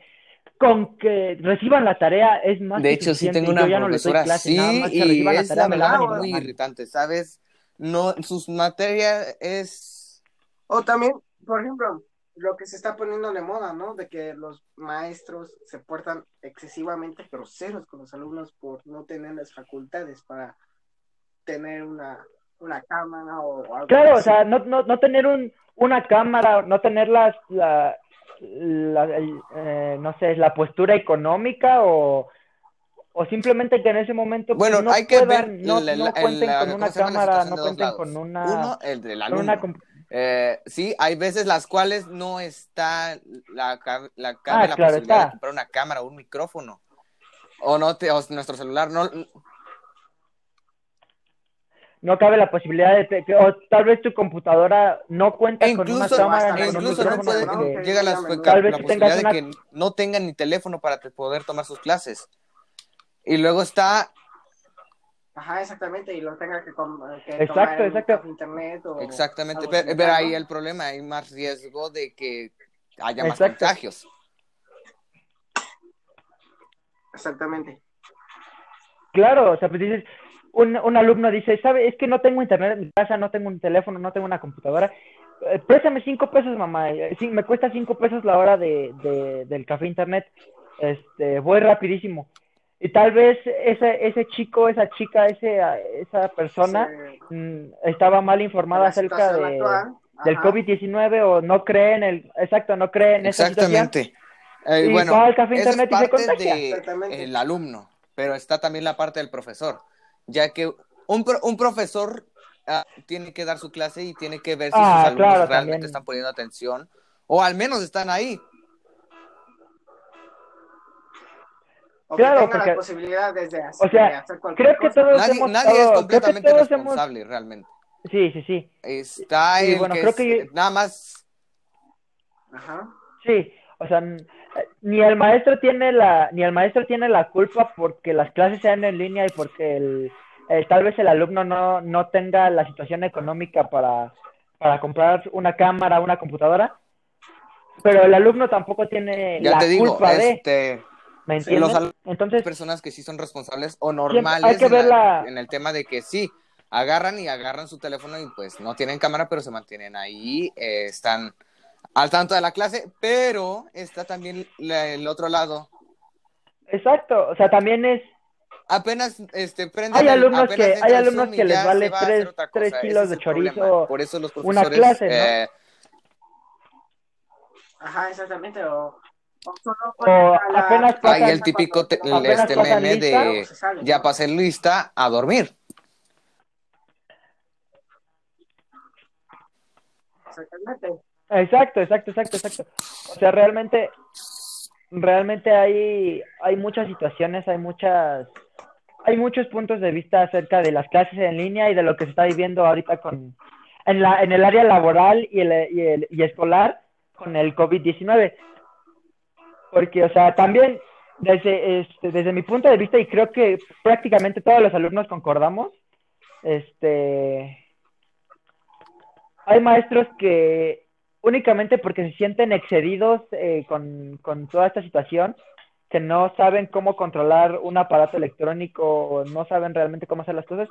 con que reciban la tarea es más
De
que
hecho, sí
suficiente,
tengo una
yo ya no
profesora
clase, que
y es la verdad muy irritante, ¿sabes? No, sus materias es...
O también, por ejemplo, lo que se está poniendo de moda, ¿no? De que los maestros se portan excesivamente groseros con los alumnos por no tener las facultades para tener una, una cámara o algo
Claro, o sea, no, no, no tener un, una cámara, no tener las, la, la, el, eh, no sé, la postura económica o, o simplemente que en ese momento pues,
Bueno,
no
hay que
puedan,
ver
no,
la-
no
la-
cuenten
la-
con
¿cómo
una cámara, no cuenten con una,
Uno, el del
una
Eh, sí, hay veces las cuales no está la, la,
Ah,
la
claro
posibilidad
está.
de comprar una cámara o un micrófono. O no te, o nuestro celular no
no cabe la posibilidad de te- que- o tal vez tu computadora no cuenta
e
con una cámara
e
con un
incluso no
micrófono
puede,
¿no?
porque-
Que
llega la,
Tal vez
posibilidad de que no tengan ni teléfono para te- poder tomar sus clases. Y luego está
Ajá, exactamente, y lo tenga que, que
Exacto,
tomar en
exacto.
internet o
exactamente, pero, ahí el problema, hay más riesgo de que haya más
Exacto.
contagios.
Exactamente.
Claro, o sea, pues dices, un, un alumno dice, ¿sabe? Es que no tengo internet en mi casa, no tengo un teléfono, no tengo una computadora. Eh, préstame cinco pesos, mamá. Eh, sí, me cuesta cinco pesos la hora de, de- del café internet. Este, voy rapidísimo. Y tal vez ese, ese chico, esa chica, ese, esa persona
Se-
mm, estaba mal informada acerca de, del
ajá.
COVID-19 o no cree en el, exacto, no cree en esa situación.
Exactamente. Eh,
Y
bueno,
va al café internet y
es
se
parte
contagia.
Exactamente.
del alumno, pero está también la parte del profesor, ya que un, pro- un profesor ah, tiene que dar su clase y tiene que ver si
Ah,
sus alumnos
claro,
realmente
también.
están poniendo atención o al menos están ahí.
O
Claro,
que tenga
porque-
la posibilidad desde
O sea,
de hacer cualquier
Creo que
cosa.
todos
Nadie,
hemos
nadie es
estado- creo que
completamente
hemos-
responsable realmente.
Sí, sí, sí.
Está
Sí,
el
bueno,
que
creo
es-
que-
nada más
Ajá.
Sí, o sea, n- ni el maestro tiene la, ni el maestro tiene la culpa porque las clases sean en línea y porque el, eh, tal vez el alumno no, no tenga la situación económica para, para comprar una cámara, una computadora, pero el alumno tampoco tiene
Ya
la
te digo,
culpa de, ¿me
los
entiendes?
alumnos-
Entonces,
personas que sí son responsables o normales
hay que
en,
ver
la-
la-
en el tema de que sí, agarran y agarran su teléfono y pues no tienen cámara, pero se mantienen ahí, eh, están al tanto de la clase, pero está también la- el otro lado.
exacto, o sea, también es,
Apenas este prenden
Hay
el-
alumnos
apenas
que- hay
el
alumnos que les vale
va
tres- tres kilos de
el problema.
chorizo,
Por eso los
una clase, ¿no?
eh,
Ajá, exactamente. O, o
apenas
hay el típico te-
apenas
este
pasan
meme
lista,
de
sale,
ya pasé lista a dormir.
Exactamente.
Exacto, exacto, exacto, exacto. O sea, realmente, realmente hay, hay muchas situaciones, hay muchas, hay muchos puntos de vista acerca de las clases en línea y de lo que se está viviendo ahorita con, en la, en el área laboral y, el, y, el, y escolar con el COVID-19. Porque, o sea, también desde, este, desde mi punto de vista, y creo que prácticamente todos los alumnos concordamos, este, hay maestros que únicamente porque se sienten excedidos eh, con, con toda esta situación, que no saben cómo controlar un aparato electrónico o no saben realmente cómo hacer las cosas,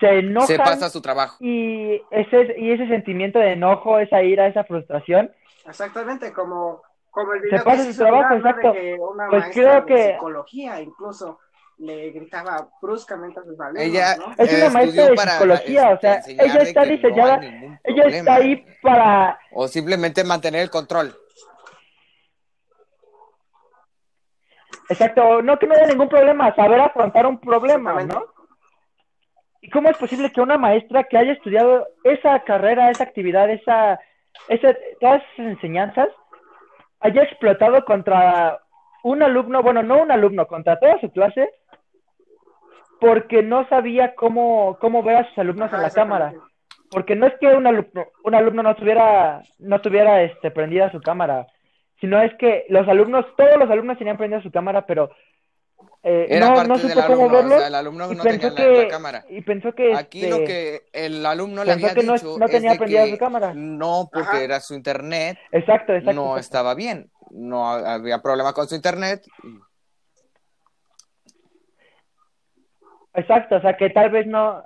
se enojan
Se pasa su trabajo.
y ese, y ese sentimiento de enojo, esa ira, esa frustración,
Exactamente, como, como el
Se pasa
que
su trabajo, exacto.
De que una
Pues
maestra
creo
de
que-
psicología incluso le gritaba bruscamente a sus alumnos,
Ella
¿no?
Es una
eh,
maestra de psicología, o sea, ella está
que no
diseñada- ella está ahí para
O simplemente mantener el control.
Exacto, no que no haya ningún problema, saber afrontar un problema. ¿no? ¿Y cómo es posible que una maestra que haya estudiado esa carrera, esa actividad, esa, esa, todas esas enseñanzas, haya explotado contra un alumno, bueno, no un alumno, contra toda su clase, porque no sabía cómo, cómo ver a sus alumnos
Ajá,
en la cámara? Porque no es que un alumno, un alumno no tuviera, no tuviera este, prendida su cámara, sino es que los alumnos, todos los alumnos tenían prendida su cámara, pero eh,
Era
no,
parte
no
del
supo cómo
alumno,
verlo
o sea, el alumno
y
no tenía
pensó
la, la
que
cámara.
y pensó que
Aquí
este,
lo que el alumno le había
que no-
dicho
no tenía
de
prendida
que
su cámara.
no, porque
Ajá.
era su internet,
exacto, exacto,
no
exacto.
estaba bien, no había problema con su internet.
Exacto, o sea que tal vez no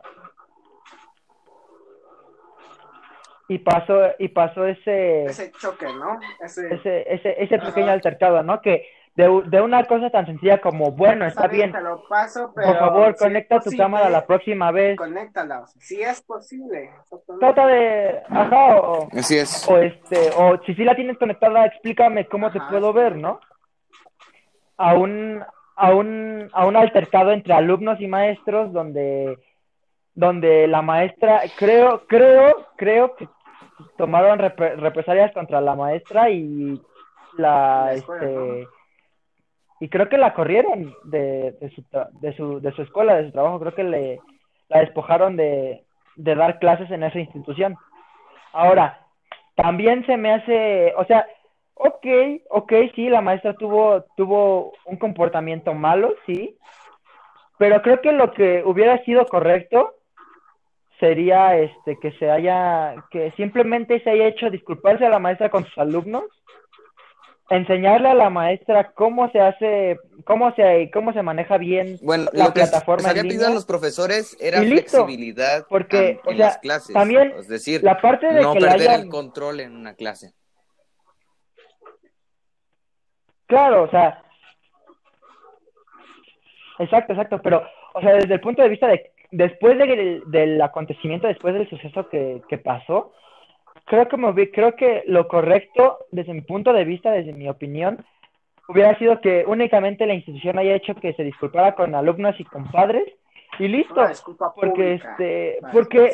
y pasó y pasó ese
Ese choque, ¿no? Ese,
ese ese ese pequeño
Ajá.
altercado, ¿no? Que de, de una cosa tan sencilla como bueno, está bien,
Te lo paso, pero
por favor,
si
conecta tu cámara la próxima vez.
Conéctala, si es posible.
Trata de ajá o,
Así es.
o este o si sí la tienes conectada, explícame cómo te puedo ver, ¿no? A un a un a un altercado entre alumnos y maestros donde donde la maestra creo creo creo que tomaron repre- represalias contra la maestra y la
La escuela,
este y creo que la corrieron de, de su de su de su escuela de su trabajo. Creo que le la despojaron de de dar clases en esa institución. Ahora también se me hace o sea ok ok sí la maestra tuvo tuvo un comportamiento malo sí pero creo que lo que hubiera sido correcto sería este que se haya que simplemente se haya hecho disculparse a la maestra con sus alumnos enseñarle a la maestra cómo se hace cómo se cómo se maneja bien
Bueno,
la
lo que se
plataforma
había
en
pedido a los profesores era
listo.
flexibilidad
Porque, o
en
sea,
las clases.
también
es decir,
la parte de
no
que
perder
hayan
el control en una clase.
Claro, o sea, exacto, exacto, pero, o sea, desde el punto de vista de, después de- del acontecimiento, después del suceso que, que pasó, creo que me creo que lo correcto, desde mi punto de vista, desde mi opinión, hubiera sido que únicamente la institución haya hecho que se disculpara con alumnos y con padres, y listo,
disculpa
porque,
pública
este, porque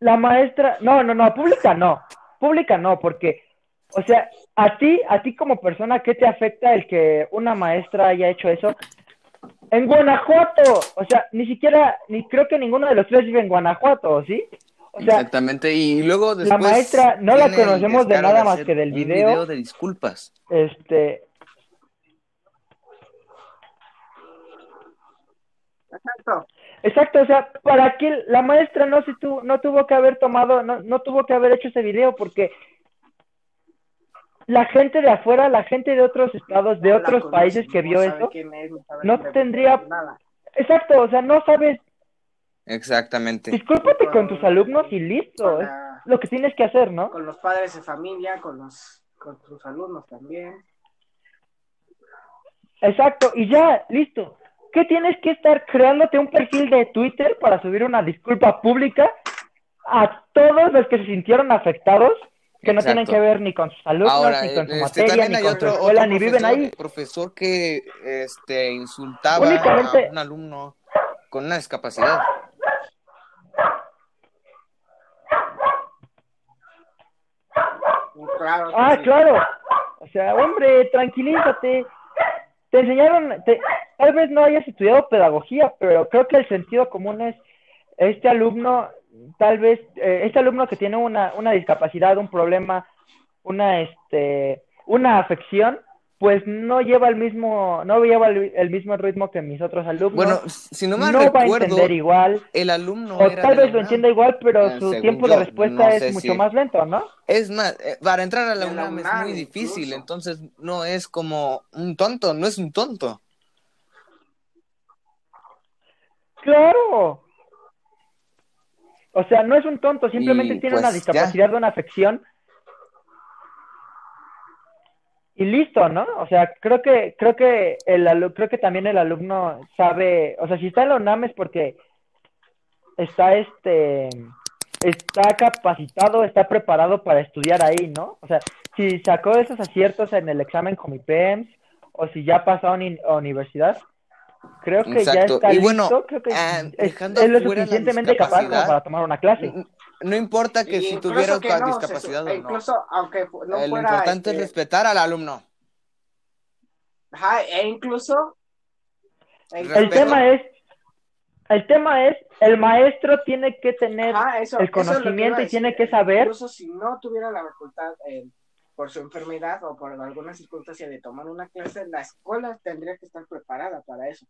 la
maestra, no, no, no, pública no, pública no, porque, o sea, a ti, a ti como persona, ¿qué te afecta el que una maestra haya hecho eso? En Guanajuato, o sea, ni siquiera, ni creo que ninguno de los tres vive en Guanajuato, ¿sí?
Exactamente, y luego después...
La maestra no la conocemos de nada más que del video.
video de disculpas.
Este...
Exacto.
Exacto, o sea, para que la maestra no se tu, no tuvo que haber tomado, no, no tuvo que haber hecho ese video porque la gente de afuera, la gente de otros estados, de otros países que vio eso, no tendría... Exacto, o sea, no sabes...
Exactamente.
Discúlpate con, tus alumnos y listo, es lo que tienes que hacer, ¿no?
Con los padres de familia, con los con tus alumnos también.
Exacto, y ya, listo. ¿Qué tienes que estar creándote un perfil de Twitter para subir una disculpa pública a todos los que se sintieron afectados que no tienen que ver ni con sus alumnos, ni con su este, materia, ni con su escuela, ni viven ahí.
profesor que este, insultaba a un alumno con una discapacidad.
Ah, claro. O sea, hombre, tranquilízate. Te enseñaron, tal vez no hayas estudiado pedagogía, pero creo que el sentido común es, este alumno tal vez eh, este alumno que tiene una, una discapacidad, un problema, una, este, una afección, pues no lleva el mismo, no lleva el, mismo ritmo que mis otros alumnos.
Bueno, si no me
va a entender igual.
El alumno
o tal vez lo entienda igual, pero eh, su tiempo de respuesta es mucho más lento, ¿no?
Es más, eh, para entrar a la UNAM es muy difícil, entonces no es como un tonto, no es un tonto.
Claro, o sea, no es un tonto, simplemente tiene una pues, discapacidad de una afección. Y listo, ¿no? O sea, creo que creo que el creo que también el alumno sabe, o sea, si está en la UNAM es porque está este está capacitado, está preparado para estudiar ahí, ¿no? O sea, si sacó esos aciertos en el examen PEMS o si ya pasó a, a universidad, Creo que ya está y bueno, listo, creo que ah, es, lo suficientemente capaz para tomar una clase.
No importa que si tuviera discapacidad o no.
Incluso aunque no
Lo importante es este respetar al alumno.
Ajá, e incluso
el tema es el tema es el maestro tiene que tener el conocimiento y tiene que saber
incluso si no tuviera la facultad eh, por su enfermedad o por alguna circunstancia de tomar una clase, la escuela tendría que estar preparada para eso.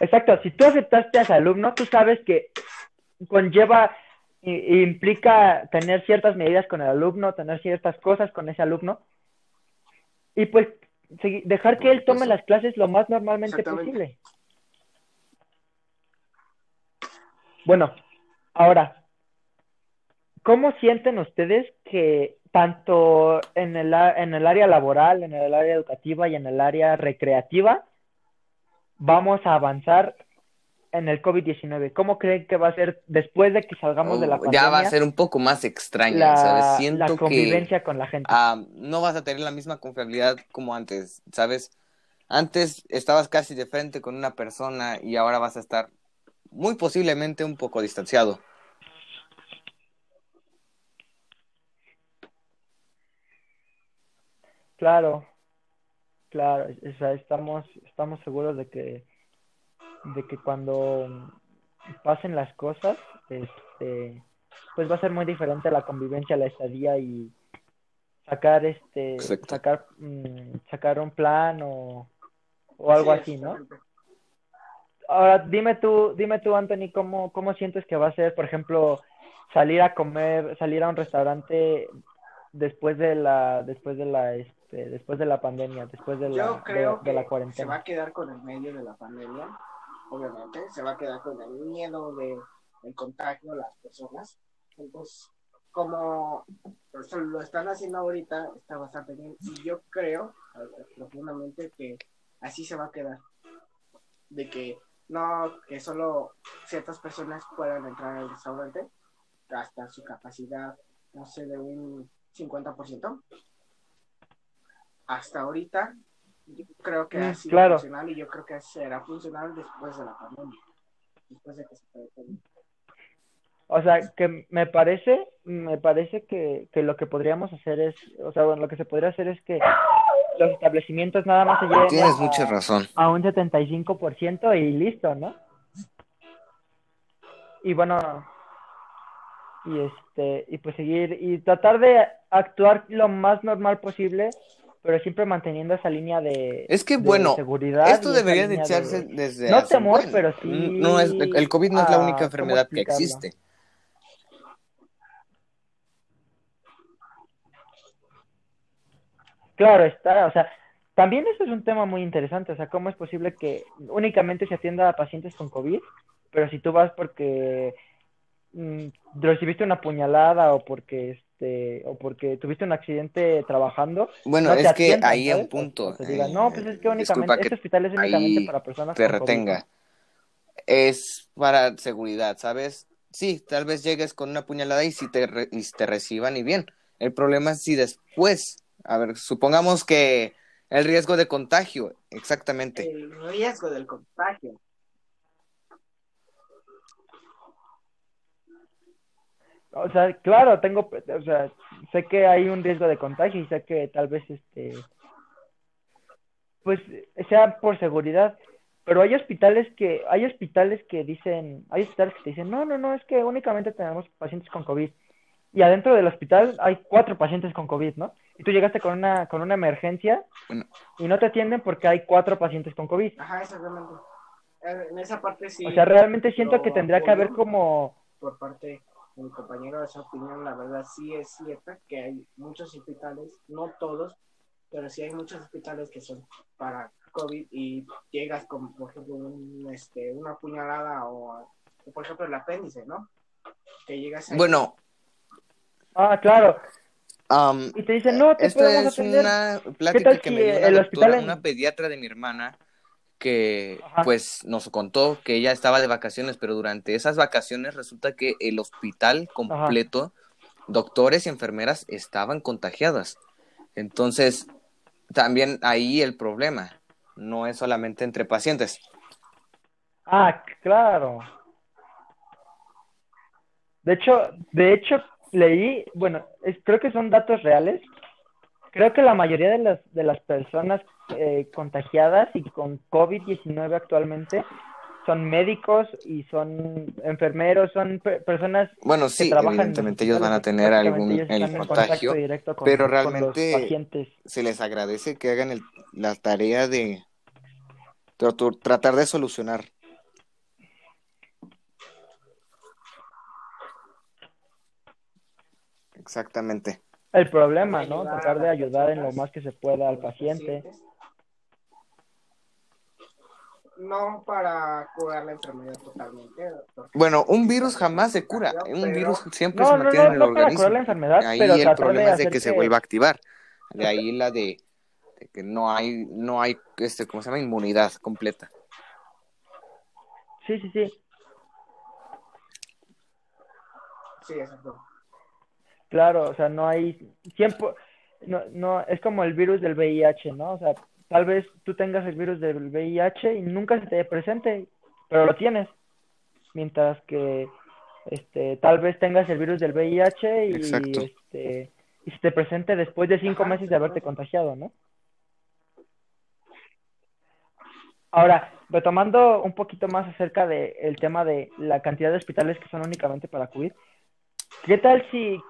Exacto, si tú aceptaste a ese alumno, tú sabes que conlleva implica tener ciertas medidas con el alumno, tener ciertas cosas con ese alumno. Y pues dejar que él tome las clases lo más normalmente posible. Bueno, ahora, ¿cómo sienten ustedes que tanto en el, en el área laboral, en el área educativa y en el área recreativa vamos a avanzar en el COVID-19? ¿Cómo creen que va a ser después de que salgamos de la pandemia?
Ya va a ser un poco más extraño, la, Siento
la convivencia con la gente.
Ah, no vas a tener la misma confiabilidad como antes, ¿sabes? Antes estabas casi de frente con una persona y ahora vas a estar muy posiblemente un poco distanciado.
Claro, claro, estamos, estamos seguros de que, de que cuando pasen las cosas, este, pues va a ser muy diferente la convivencia, la estadía y sacar este, sacar, mm, sacar un plan o, o algo así, ¿no? Ahora, dime tú, dime tú, Anthony, ¿cómo, cómo sientes que va a ser, por ejemplo, salir a comer, salir a un restaurante después de la, después de la, este, después de la pandemia, después de la, de, la cuarentena?
Se va a quedar con el medio de la pandemia, obviamente, se va a quedar con el miedo de, del contagio de las personas. Entonces, como lo están haciendo ahorita, está bastante bien. Y yo creo profundamente que así se va a quedar. De que no, que solo ciertas personas puedan entrar al restaurante hasta su capacidad, no sé, de un 50% hasta ahorita yo creo que ha mm, sido funcional y yo creo que será funcional después de la pandemia. Después de que se
o sea, que me parece, me parece que, que, lo que podríamos hacer es, o sea, bueno, lo que se podría hacer es que los establecimientos nada más se lleven
Tienes mucha razón.
a un 75% y listo, ¿no? y bueno, y este, y pues seguir, y tratar de actuar lo más normal posible, pero siempre manteniendo esa línea de,
Es que,
de
bueno,
seguridad.
Esto debería de echarse desde
No
hace
temor, pero sí
No es, el COVID no es la única
¿cómo
enfermedad que existe.
Claro, está, o sea, también eso es un tema muy interesante, o sea, ¿cómo es posible que únicamente se atienda a pacientes con COVID, pero si tú vas porque mm, recibiste una puñalada o porque este o porque tuviste un accidente trabajando,
Bueno,
no
es que ahí hay un punto.
o
eh,
no, pues es que únicamente, este hospital es únicamente para personas
te
con COVID, ¿no?
retenga. Es para seguridad, ¿sabes? Sí, tal vez llegues con una puñalada y si te, re- y si te reciban y bien. El problema es si después, a ver, supongamos que el riesgo de contagio, exactamente.
El riesgo del contagio.
O sea, claro, tengo, o sea, sé que hay un riesgo de contagio y sé que tal vez este, pues sea por seguridad, pero hay hospitales que, hay hospitales que dicen, hay hospitales que te dicen, no, no, no, es que únicamente tenemos pacientes con COVID. Y adentro del hospital hay cuatro pacientes con COVID, ¿no? Y tú llegaste con una, con una emergencia
Bueno.
y no te atienden porque hay cuatro pacientes con COVID.
Ajá, exactamente. Eh, En esa parte sí.
O sea, realmente siento que tendría que haber como,
por parte mi compañero esa opinión, la verdad sí es cierta que hay muchos hospitales, no todos, pero sí hay muchos hospitales que son para COVID y llegas con, por ejemplo, un, este, una puñalada o, o, por ejemplo, el apéndice, ¿no? Que llegas ahí.
Bueno,
ah, claro,
am,
y te dicen, no, te podemos
es
atender.
una plática que me dio una
el
doctora,
hospital en-
una pediatra de mi hermana, que
Ajá.
pues nos contó que ella estaba de vacaciones, pero durante esas vacaciones resulta que el hospital completo, doctores y enfermeras estaban contagiadas. Entonces, también ahí el problema, no es solamente entre pacientes.
Ah, claro. De hecho, de hecho, leí, bueno, es- creo que son datos reales. Creo que la mayoría de las, de las personas eh, contagiadas y con COVID-19 actualmente son médicos y son enfermeros, son pe- personas
Bueno,
que
sí,
trabajan en
evidentemente ellos van a tener algún el contagio,
con-
pero realmente
pacientes.
se les agradece que hagan el- la tarea de tra- tratar de solucionar. Exactamente.
El problema, ¿no? Tratar de ayudar en lo más que se pueda al paciente.
No para curar la enfermedad totalmente.
Bueno, un virus jamás se cura.
contagio,
Un virus siempre
No,
se mantiene
no,
en el
no para
organismo.
curar la enfermedad,
Ahí
pero
el
tratar de
problema es de que se vuelva a activar. De ahí la de, de que no hay, no hay, este, ¿cómo se llama? Inmunidad completa.
Sí, sí, sí.
Sí, exacto.
Claro, o sea, no hay tiempo, no, no, es como el virus del VIH, ¿no? O sea, tal vez tú tengas el virus del VIH y nunca se te presente, pero lo tienes. Mientras que, este, tal vez tengas el virus del VIH y,
Exacto.
este, y se te presente después de cinco
Ajá,
meses de haberte contagiado, ¿no? Ahora, retomando un poquito más acerca del tema de la cantidad de hospitales que son únicamente para COVID, ¿qué tal si,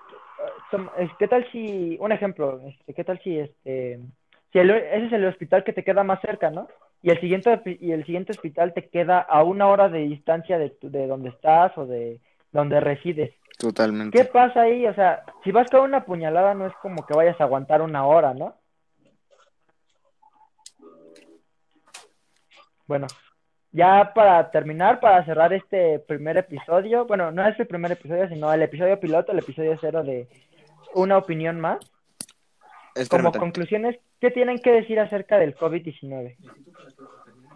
es- qué tal si, un ejemplo, este, qué tal si, este, si el- ese es el hospital que te queda más cerca, ¿no? Y el siguiente, y el siguiente hospital te queda a una hora de distancia de, de donde estás o de donde resides.
Totalmente.
¿Qué pasa ahí? O sea, si vas con una puñalada no es como que vayas a aguantar una hora, ¿no? Bueno, ya para terminar, para cerrar este primer episodio, bueno, no es el primer episodio, sino el episodio piloto, el episodio cero de una opinión más.
Espérame
Como conclusiones, ¿qué tienen que decir acerca del COVID-19?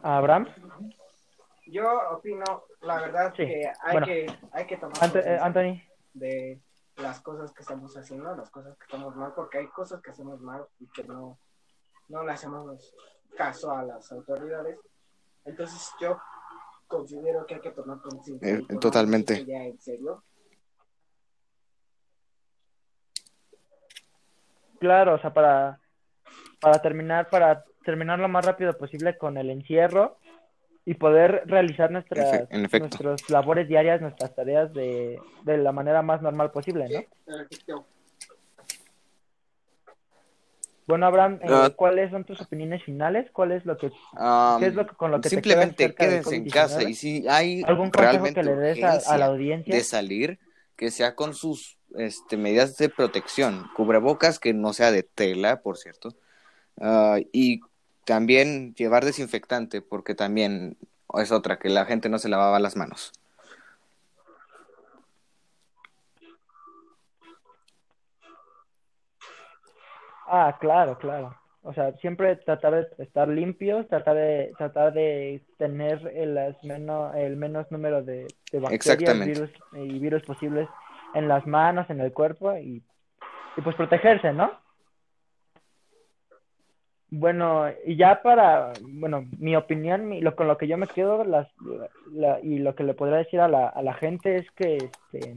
Abraham,
Yo opino, la verdad,
Sí,
que hay,
bueno.
que hay que tomar
Ant- eh, Anthony.
de las cosas que estamos haciendo, las cosas que estamos mal, porque hay cosas que hacemos mal y que no, no le hacemos caso a las autoridades. Entonces yo considero que hay que tomar conciencia.
Eh, totalmente.
ya en serio.
Claro, o sea, para, para terminar, para terminar lo más rápido posible con el encierro y poder realizar nuestras,
en
nuestras labores diarias, nuestras tareas de, de la manera más normal posible, ¿no? Bueno, Abraham, eh,
Ah.
¿cuáles son tus opiniones finales? ¿Cuál es lo que,
Um,
qué es lo que con lo que
simplemente
te
quédense en casa
COVID-19?
y si hay
¿Algún consejo que le des a, a la audiencia?
de salir, que sea con sus este, medidas de protección, cubrebocas que no sea de tela, por cierto, Ah, y también llevar desinfectante, porque también es otra, que la gente no se lavaba las manos.
Ah, claro, claro. O sea, siempre tratar de estar limpios, tratar de tratar de tener el, menos, el menos número de, de bacterias, virus y virus posibles en las manos, en el cuerpo y, y pues protegerse, ¿no? Bueno, y ya para, bueno, mi opinión, mi- lo, con lo que yo me quedo las, la- y lo que le podría decir a la, a la gente es que, este,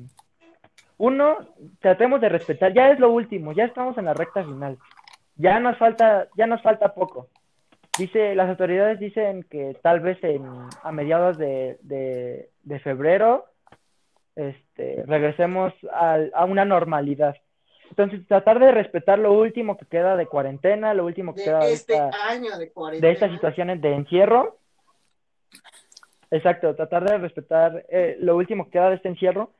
uno, tratemos de respetar, ya es lo último, ya estamos en la recta final, ya nos falta, ya nos falta poco. Dice, las autoridades dicen que tal vez en, a mediados de, de, de febrero, este, regresemos al- a una normalidad. Entonces, tratar de respetar lo último que queda de cuarentena, lo último que queda
De
de
este
esta,
año de cuarentena.
de estas situaciones de encierro. Exacto, tratar de respetar eh, lo último que queda de este encierro.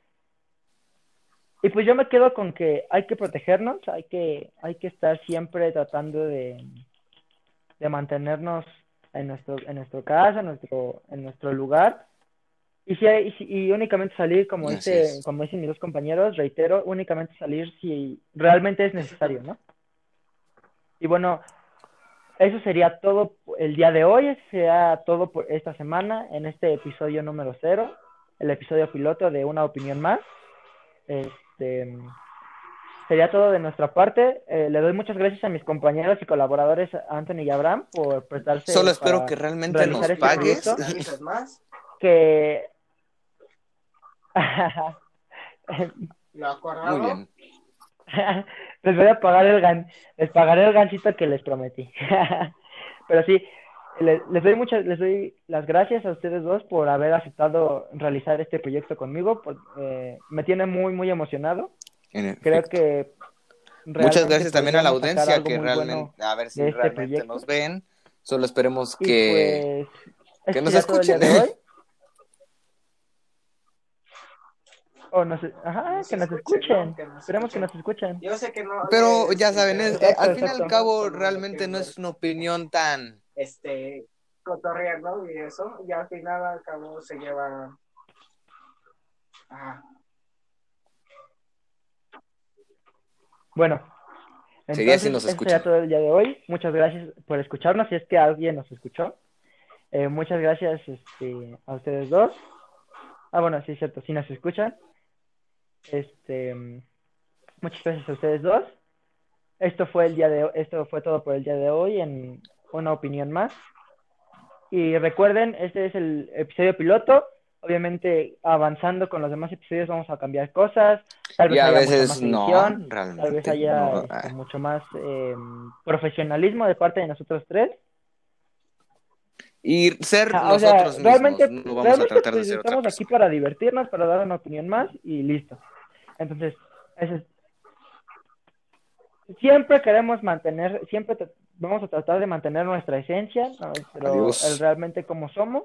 Y pues yo me quedo con que hay que protegernos, hay que, hay que estar siempre tratando de, de mantenernos en nuestro, en nuestro casa, en nuestro, en nuestro lugar. Y, si hay- y, si- y únicamente salir, como
Así
dice,
es.
como dicen mis dos compañeros, reitero, únicamente salir si realmente es necesario, ¿no? Y bueno, eso sería todo el día de hoy, sería todo por esta semana en este episodio número cero, el episodio piloto de Una Opinión Más. Este, sería todo de nuestra parte. Eh, le doy muchas gracias a mis compañeros y colaboradores Anthony y Abraham por prestarse
Solo espero que realmente nos
este
pagues.
más,
que *laughs*
lo acordado.
Muy bien. *laughs*
les voy a pagar el gan les pagaré el gancito que les prometí. *laughs* Pero sí, le- les doy muchas, les doy las gracias a ustedes dos por haber aceptado realizar este proyecto conmigo. por- eh, me tiene muy, muy emocionado. Creo que
Muchas gracias también a la audiencia que realmente,
bueno
a ver si
este
realmente
proyecto.
nos ven. Solo esperemos que,
pues,
que nos escuchen.
hoy. O nos, ajá,
Nos
que nos
escuchen,
escuchen.
¿no? Que nos
Esperemos que nos escuchen.
Yo sé que no.
Pero
eh,
ya
este,
saben, es- eh, al fin y al cabo realmente no es una opinión tan...
Este, cotorreando y eso, y al final al cabo se lleva. Ah,
Bueno,
Sería si
entonces
nos escuchan.
todo el día de hoy. Muchas gracias por escucharnos, si es que alguien nos escuchó. Eh, muchas gracias este, a ustedes dos. Ah, bueno, sí es cierto, si nos escuchan. Este, muchas gracias a ustedes dos. Esto fue el día de esto fue todo por el día de hoy en una opinión más. Y recuerden, este es el episodio piloto. Obviamente, avanzando con los demás episodios vamos a cambiar cosas. Tal vez
Y a
haya
veces
más
no,
edición, tal vez
realmente.
haya
no.
este, mucho más eh, profesionalismo de parte de nosotros tres.
Y ser
Ah, o sea,
nosotros mismos.
realmente,
no vamos a
realmente,
tratar de ser otra
estamos aquí para divertirnos, para dar una opinión más y listo. Entonces, es- siempre queremos mantener, siempre vamos a tratar de mantener nuestra esencia, nuestro- el realmente como somos.